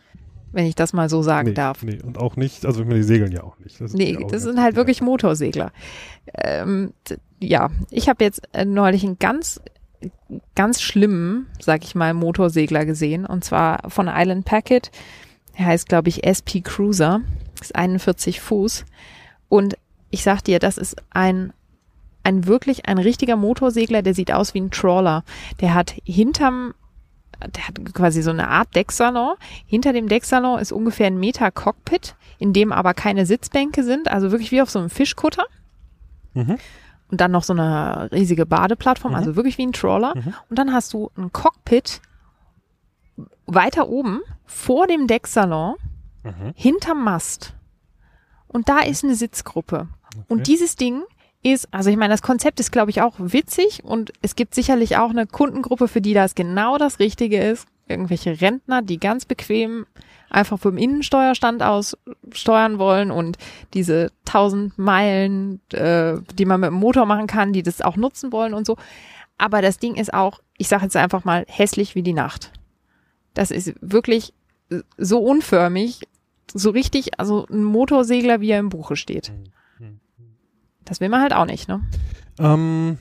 Speaker 2: Wenn ich das mal so sagen
Speaker 1: nee,
Speaker 2: darf.
Speaker 1: nee, und auch nicht, also ich meine, die segeln ja auch nicht. Das
Speaker 2: Nee, das sind halt wirklich Motorsegler. Ähm, ja, ich habe jetzt äh, neulich einen ganz, ganz schlimmen, sag ich mal, Motorsegler gesehen. Und zwar von Island Packet. Der heißt, glaube ich, SP Cruiser. Ist 41 Fuß. Und ich sag dir, das ist ein, ein wirklich, ein richtiger Motorsegler, der sieht aus wie ein Trawler. Der hat hinterm der hat quasi so eine Art Decksalon. Hinter dem Decksalon ist ungefähr ein Meter Cockpit, in dem aber keine Sitzbänke sind, also wirklich wie auf so einem Fischkutter.
Speaker 1: Mhm.
Speaker 2: Und dann noch so eine riesige Badeplattform,
Speaker 1: Mhm.
Speaker 2: also wirklich wie ein Trawler.
Speaker 1: Mhm.
Speaker 2: Und dann hast du ein Cockpit weiter oben vor dem Decksalon,
Speaker 1: Mhm.
Speaker 2: hinterm Mast. Und da ist eine Sitzgruppe. Und dieses Ding ist, also ich meine, das Konzept ist, glaube ich, auch witzig und es gibt sicherlich auch eine Kundengruppe, für die das genau das Richtige ist. Irgendwelche Rentner, die ganz bequem einfach vom Innensteuerstand aus steuern wollen und diese tausend Meilen, äh, die man mit dem Motor machen kann, die das auch nutzen wollen und so. Aber das Ding ist auch, ich sage jetzt einfach mal, hässlich wie die Nacht. Das ist wirklich so unförmig, so richtig, also ein Motorsegler, wie er im Buche steht. Das will man halt auch nicht, ne?
Speaker 1: Ähm,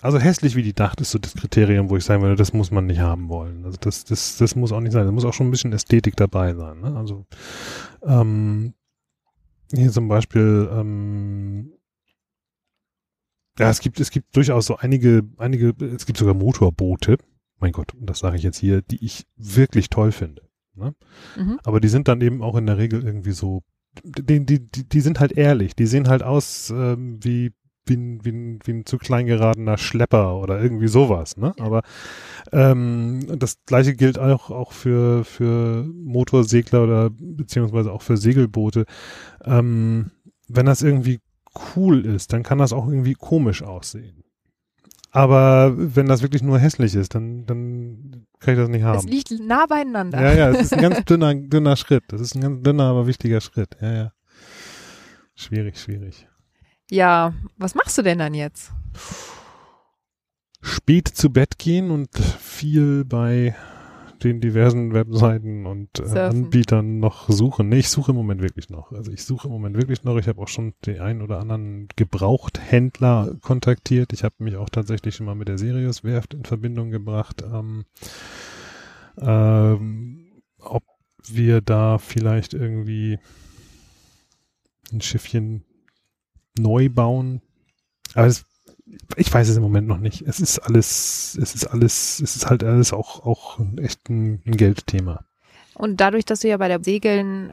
Speaker 1: also hässlich wie die Nacht ist so das Kriterium, wo ich sagen würde, das muss man nicht haben wollen. Also das, das, das muss auch nicht sein. Da muss auch schon ein bisschen Ästhetik dabei sein. Ne? Also ähm, hier zum Beispiel, ähm, ja, es gibt, es gibt durchaus so einige, einige, es gibt sogar Motorboote, mein Gott, das sage ich jetzt hier, die ich wirklich toll finde. Ne?
Speaker 2: Mhm.
Speaker 1: Aber die sind dann eben auch in der Regel irgendwie so, die, die, die, die sind halt ehrlich, die sehen halt aus ähm, wie, wie, ein, wie, ein, wie ein zu klein geratener Schlepper oder irgendwie sowas, ne? Aber ähm, das gleiche gilt auch, auch für, für Motorsegler oder beziehungsweise auch für Segelboote. Ähm, wenn das irgendwie cool ist, dann kann das auch irgendwie komisch aussehen. Aber wenn das wirklich nur hässlich ist, dann, dann kann ich das nicht
Speaker 2: Es
Speaker 1: haben.
Speaker 2: liegt nah beieinander.
Speaker 1: Ja, ja, es ist ein ganz dünner, dünner Schritt. Das ist ein ganz dünner, aber wichtiger Schritt. Ja, ja. Schwierig, schwierig.
Speaker 2: Ja, was machst du denn dann jetzt?
Speaker 1: Spät zu Bett gehen und viel bei den diversen Webseiten und äh. Anbietern noch suchen. Nee, ich suche im Moment wirklich noch. Also ich suche im Moment wirklich noch. Ich habe auch schon den einen oder anderen Gebrauchthändler kontaktiert. Ich habe mich auch tatsächlich schon mal mit der Sirius Werft in Verbindung gebracht. Ähm, ähm, ob wir da vielleicht irgendwie ein Schiffchen neu bauen. Aber es, ich weiß es im Moment noch nicht. Es ist alles, es ist alles, es ist halt alles auch, auch echt ein, ein Geldthema.
Speaker 2: Und dadurch, dass du ja bei der Segeln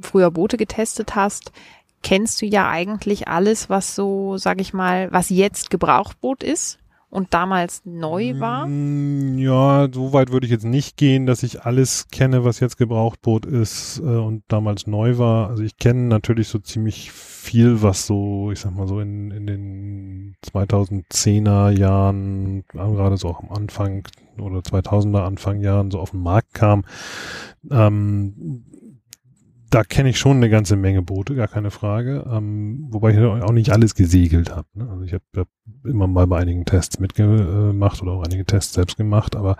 Speaker 2: früher Boote getestet hast, kennst du ja eigentlich alles, was so, sag ich mal, was jetzt Gebrauchtboot ist und damals neu war.
Speaker 1: Mm, Ja, so weit würde ich jetzt nicht gehen, dass ich alles kenne, was jetzt Gebrauchtboot ist äh, und damals neu war. Also ich kenne natürlich so ziemlich viel, was so, ich sag mal so in, in den 2010er Jahren, äh, gerade so auch am Anfang oder 2000er Anfang Jahren so auf den Markt kam. Ähm, da kenne ich schon eine ganze Menge Boote, gar keine Frage. Ähm, wobei ich auch nicht alles gesegelt habe. Ne? Also ich habe hab immer mal bei einigen Tests mitgemacht oder auch einige Tests selbst gemacht, aber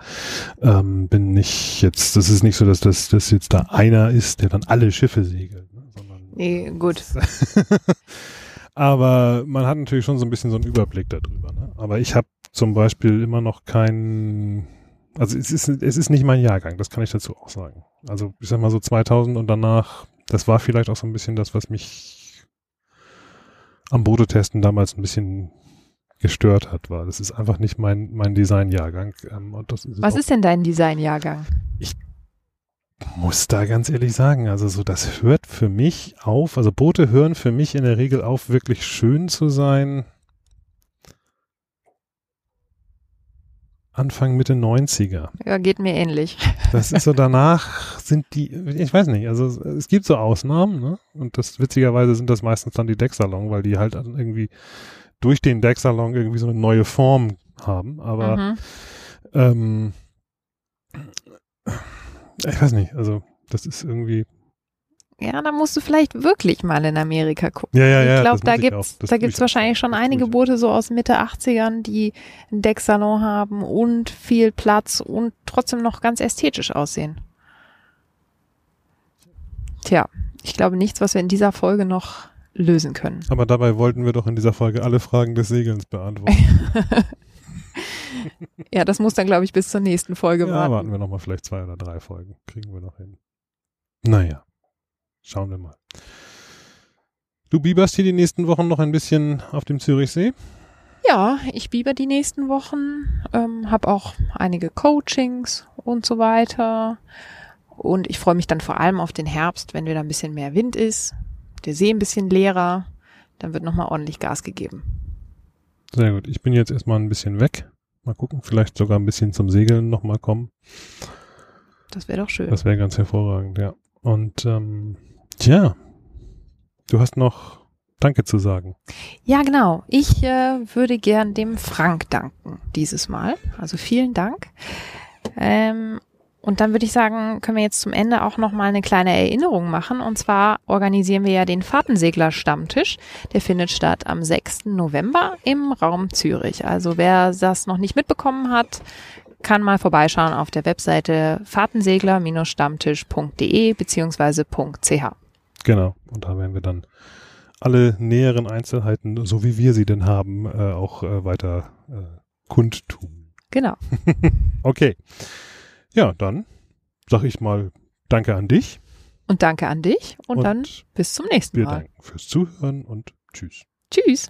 Speaker 1: ähm, bin nicht jetzt, das ist nicht so, dass das, das jetzt da einer ist, der dann alle Schiffe segelt. Ne? Sondern
Speaker 2: Nee, gut.
Speaker 1: aber man hat natürlich schon so ein bisschen so einen Überblick darüber. Ne? Aber ich habe zum Beispiel immer noch keinen, also es ist, es ist nicht mein Jahrgang, das kann ich dazu auch sagen. Also ich sag mal so 2000 und danach das war vielleicht auch so ein bisschen das, was mich am Boote-Testen damals ein bisschen gestört hat, war. Das ist einfach nicht mein, mein Designjahrgang. Ähm,
Speaker 2: Was ist denn dein Designjahrgang?
Speaker 1: Ich muss da ganz ehrlich sagen, also so, das hört für mich auf, also Boote hören für mich in der Regel auf, wirklich schön zu sein. Anfang Mitte 90er.
Speaker 2: Ja, geht mir ähnlich.
Speaker 1: Das ist so danach sind die, ich weiß nicht, also es gibt so Ausnahmen, ne? Und das witzigerweise sind das meistens dann die Decksalon, weil die halt irgendwie durch den Decksalon irgendwie so eine neue Form haben. Aber mhm. ähm, ich weiß nicht, also das ist irgendwie.
Speaker 2: Ja, da musst du vielleicht wirklich mal in Amerika gucken.
Speaker 1: Ja, ja, ja.
Speaker 2: Ich glaube, da gibt's, da gibt's wahrscheinlich schon einige Boote so aus Mitte 80ern, die einen Decksalon haben und viel Platz und trotzdem noch ganz ästhetisch aussehen. Tja, ich glaube nichts, was wir in dieser Folge noch lösen können.
Speaker 1: Aber dabei wollten wir doch in dieser Folge alle Fragen des Segelns beantworten.
Speaker 2: ja, das muss dann, glaube ich, bis zur nächsten Folge
Speaker 1: ja,
Speaker 2: warten.
Speaker 1: warten wir nochmal vielleicht zwei oder drei Folgen. Kriegen wir noch hin. Naja, schauen wir mal. Du bieberst hier die nächsten Wochen noch ein bisschen auf dem Zürichsee?
Speaker 2: Ja, ich biber die nächsten Wochen, ähm, habe auch einige Coachings und so weiter. Und ich freue mich dann vor allem auf den Herbst, wenn wieder ein bisschen mehr Wind ist, der See ein bisschen leerer, dann wird nochmal ordentlich Gas gegeben.
Speaker 1: Sehr gut. Ich bin jetzt erstmal ein bisschen weg. Mal gucken, vielleicht sogar ein bisschen zum Segeln nochmal kommen.
Speaker 2: Das wäre doch schön.
Speaker 1: Das wäre ganz hervorragend, ja. Und ähm, tja, du hast noch Danke zu sagen.
Speaker 2: Ja, genau. Ich äh, würde gern dem Frank danken dieses Mal. Also vielen Dank. Ähm, und dann würde ich sagen, können wir jetzt zum Ende auch noch mal eine kleine Erinnerung machen. Und zwar organisieren wir ja den Fahrtensegler-Stammtisch. Der findet statt am 6. November im Raum Zürich. Also wer das noch nicht mitbekommen hat, kann mal vorbeischauen auf der Webseite fahrtensegler-stammtisch.de beziehungsweise .ch.
Speaker 1: Genau. Und da werden wir dann alle näheren Einzelheiten, so wie wir sie denn haben, äh, auch äh, weiter äh, kundtun.
Speaker 2: Genau.
Speaker 1: okay. Ja, dann sag ich mal Danke an dich.
Speaker 2: Und danke an dich und, und dann bis zum nächsten
Speaker 1: Mal.
Speaker 2: Wir
Speaker 1: danken fürs Zuhören und tschüss.
Speaker 2: Tschüss.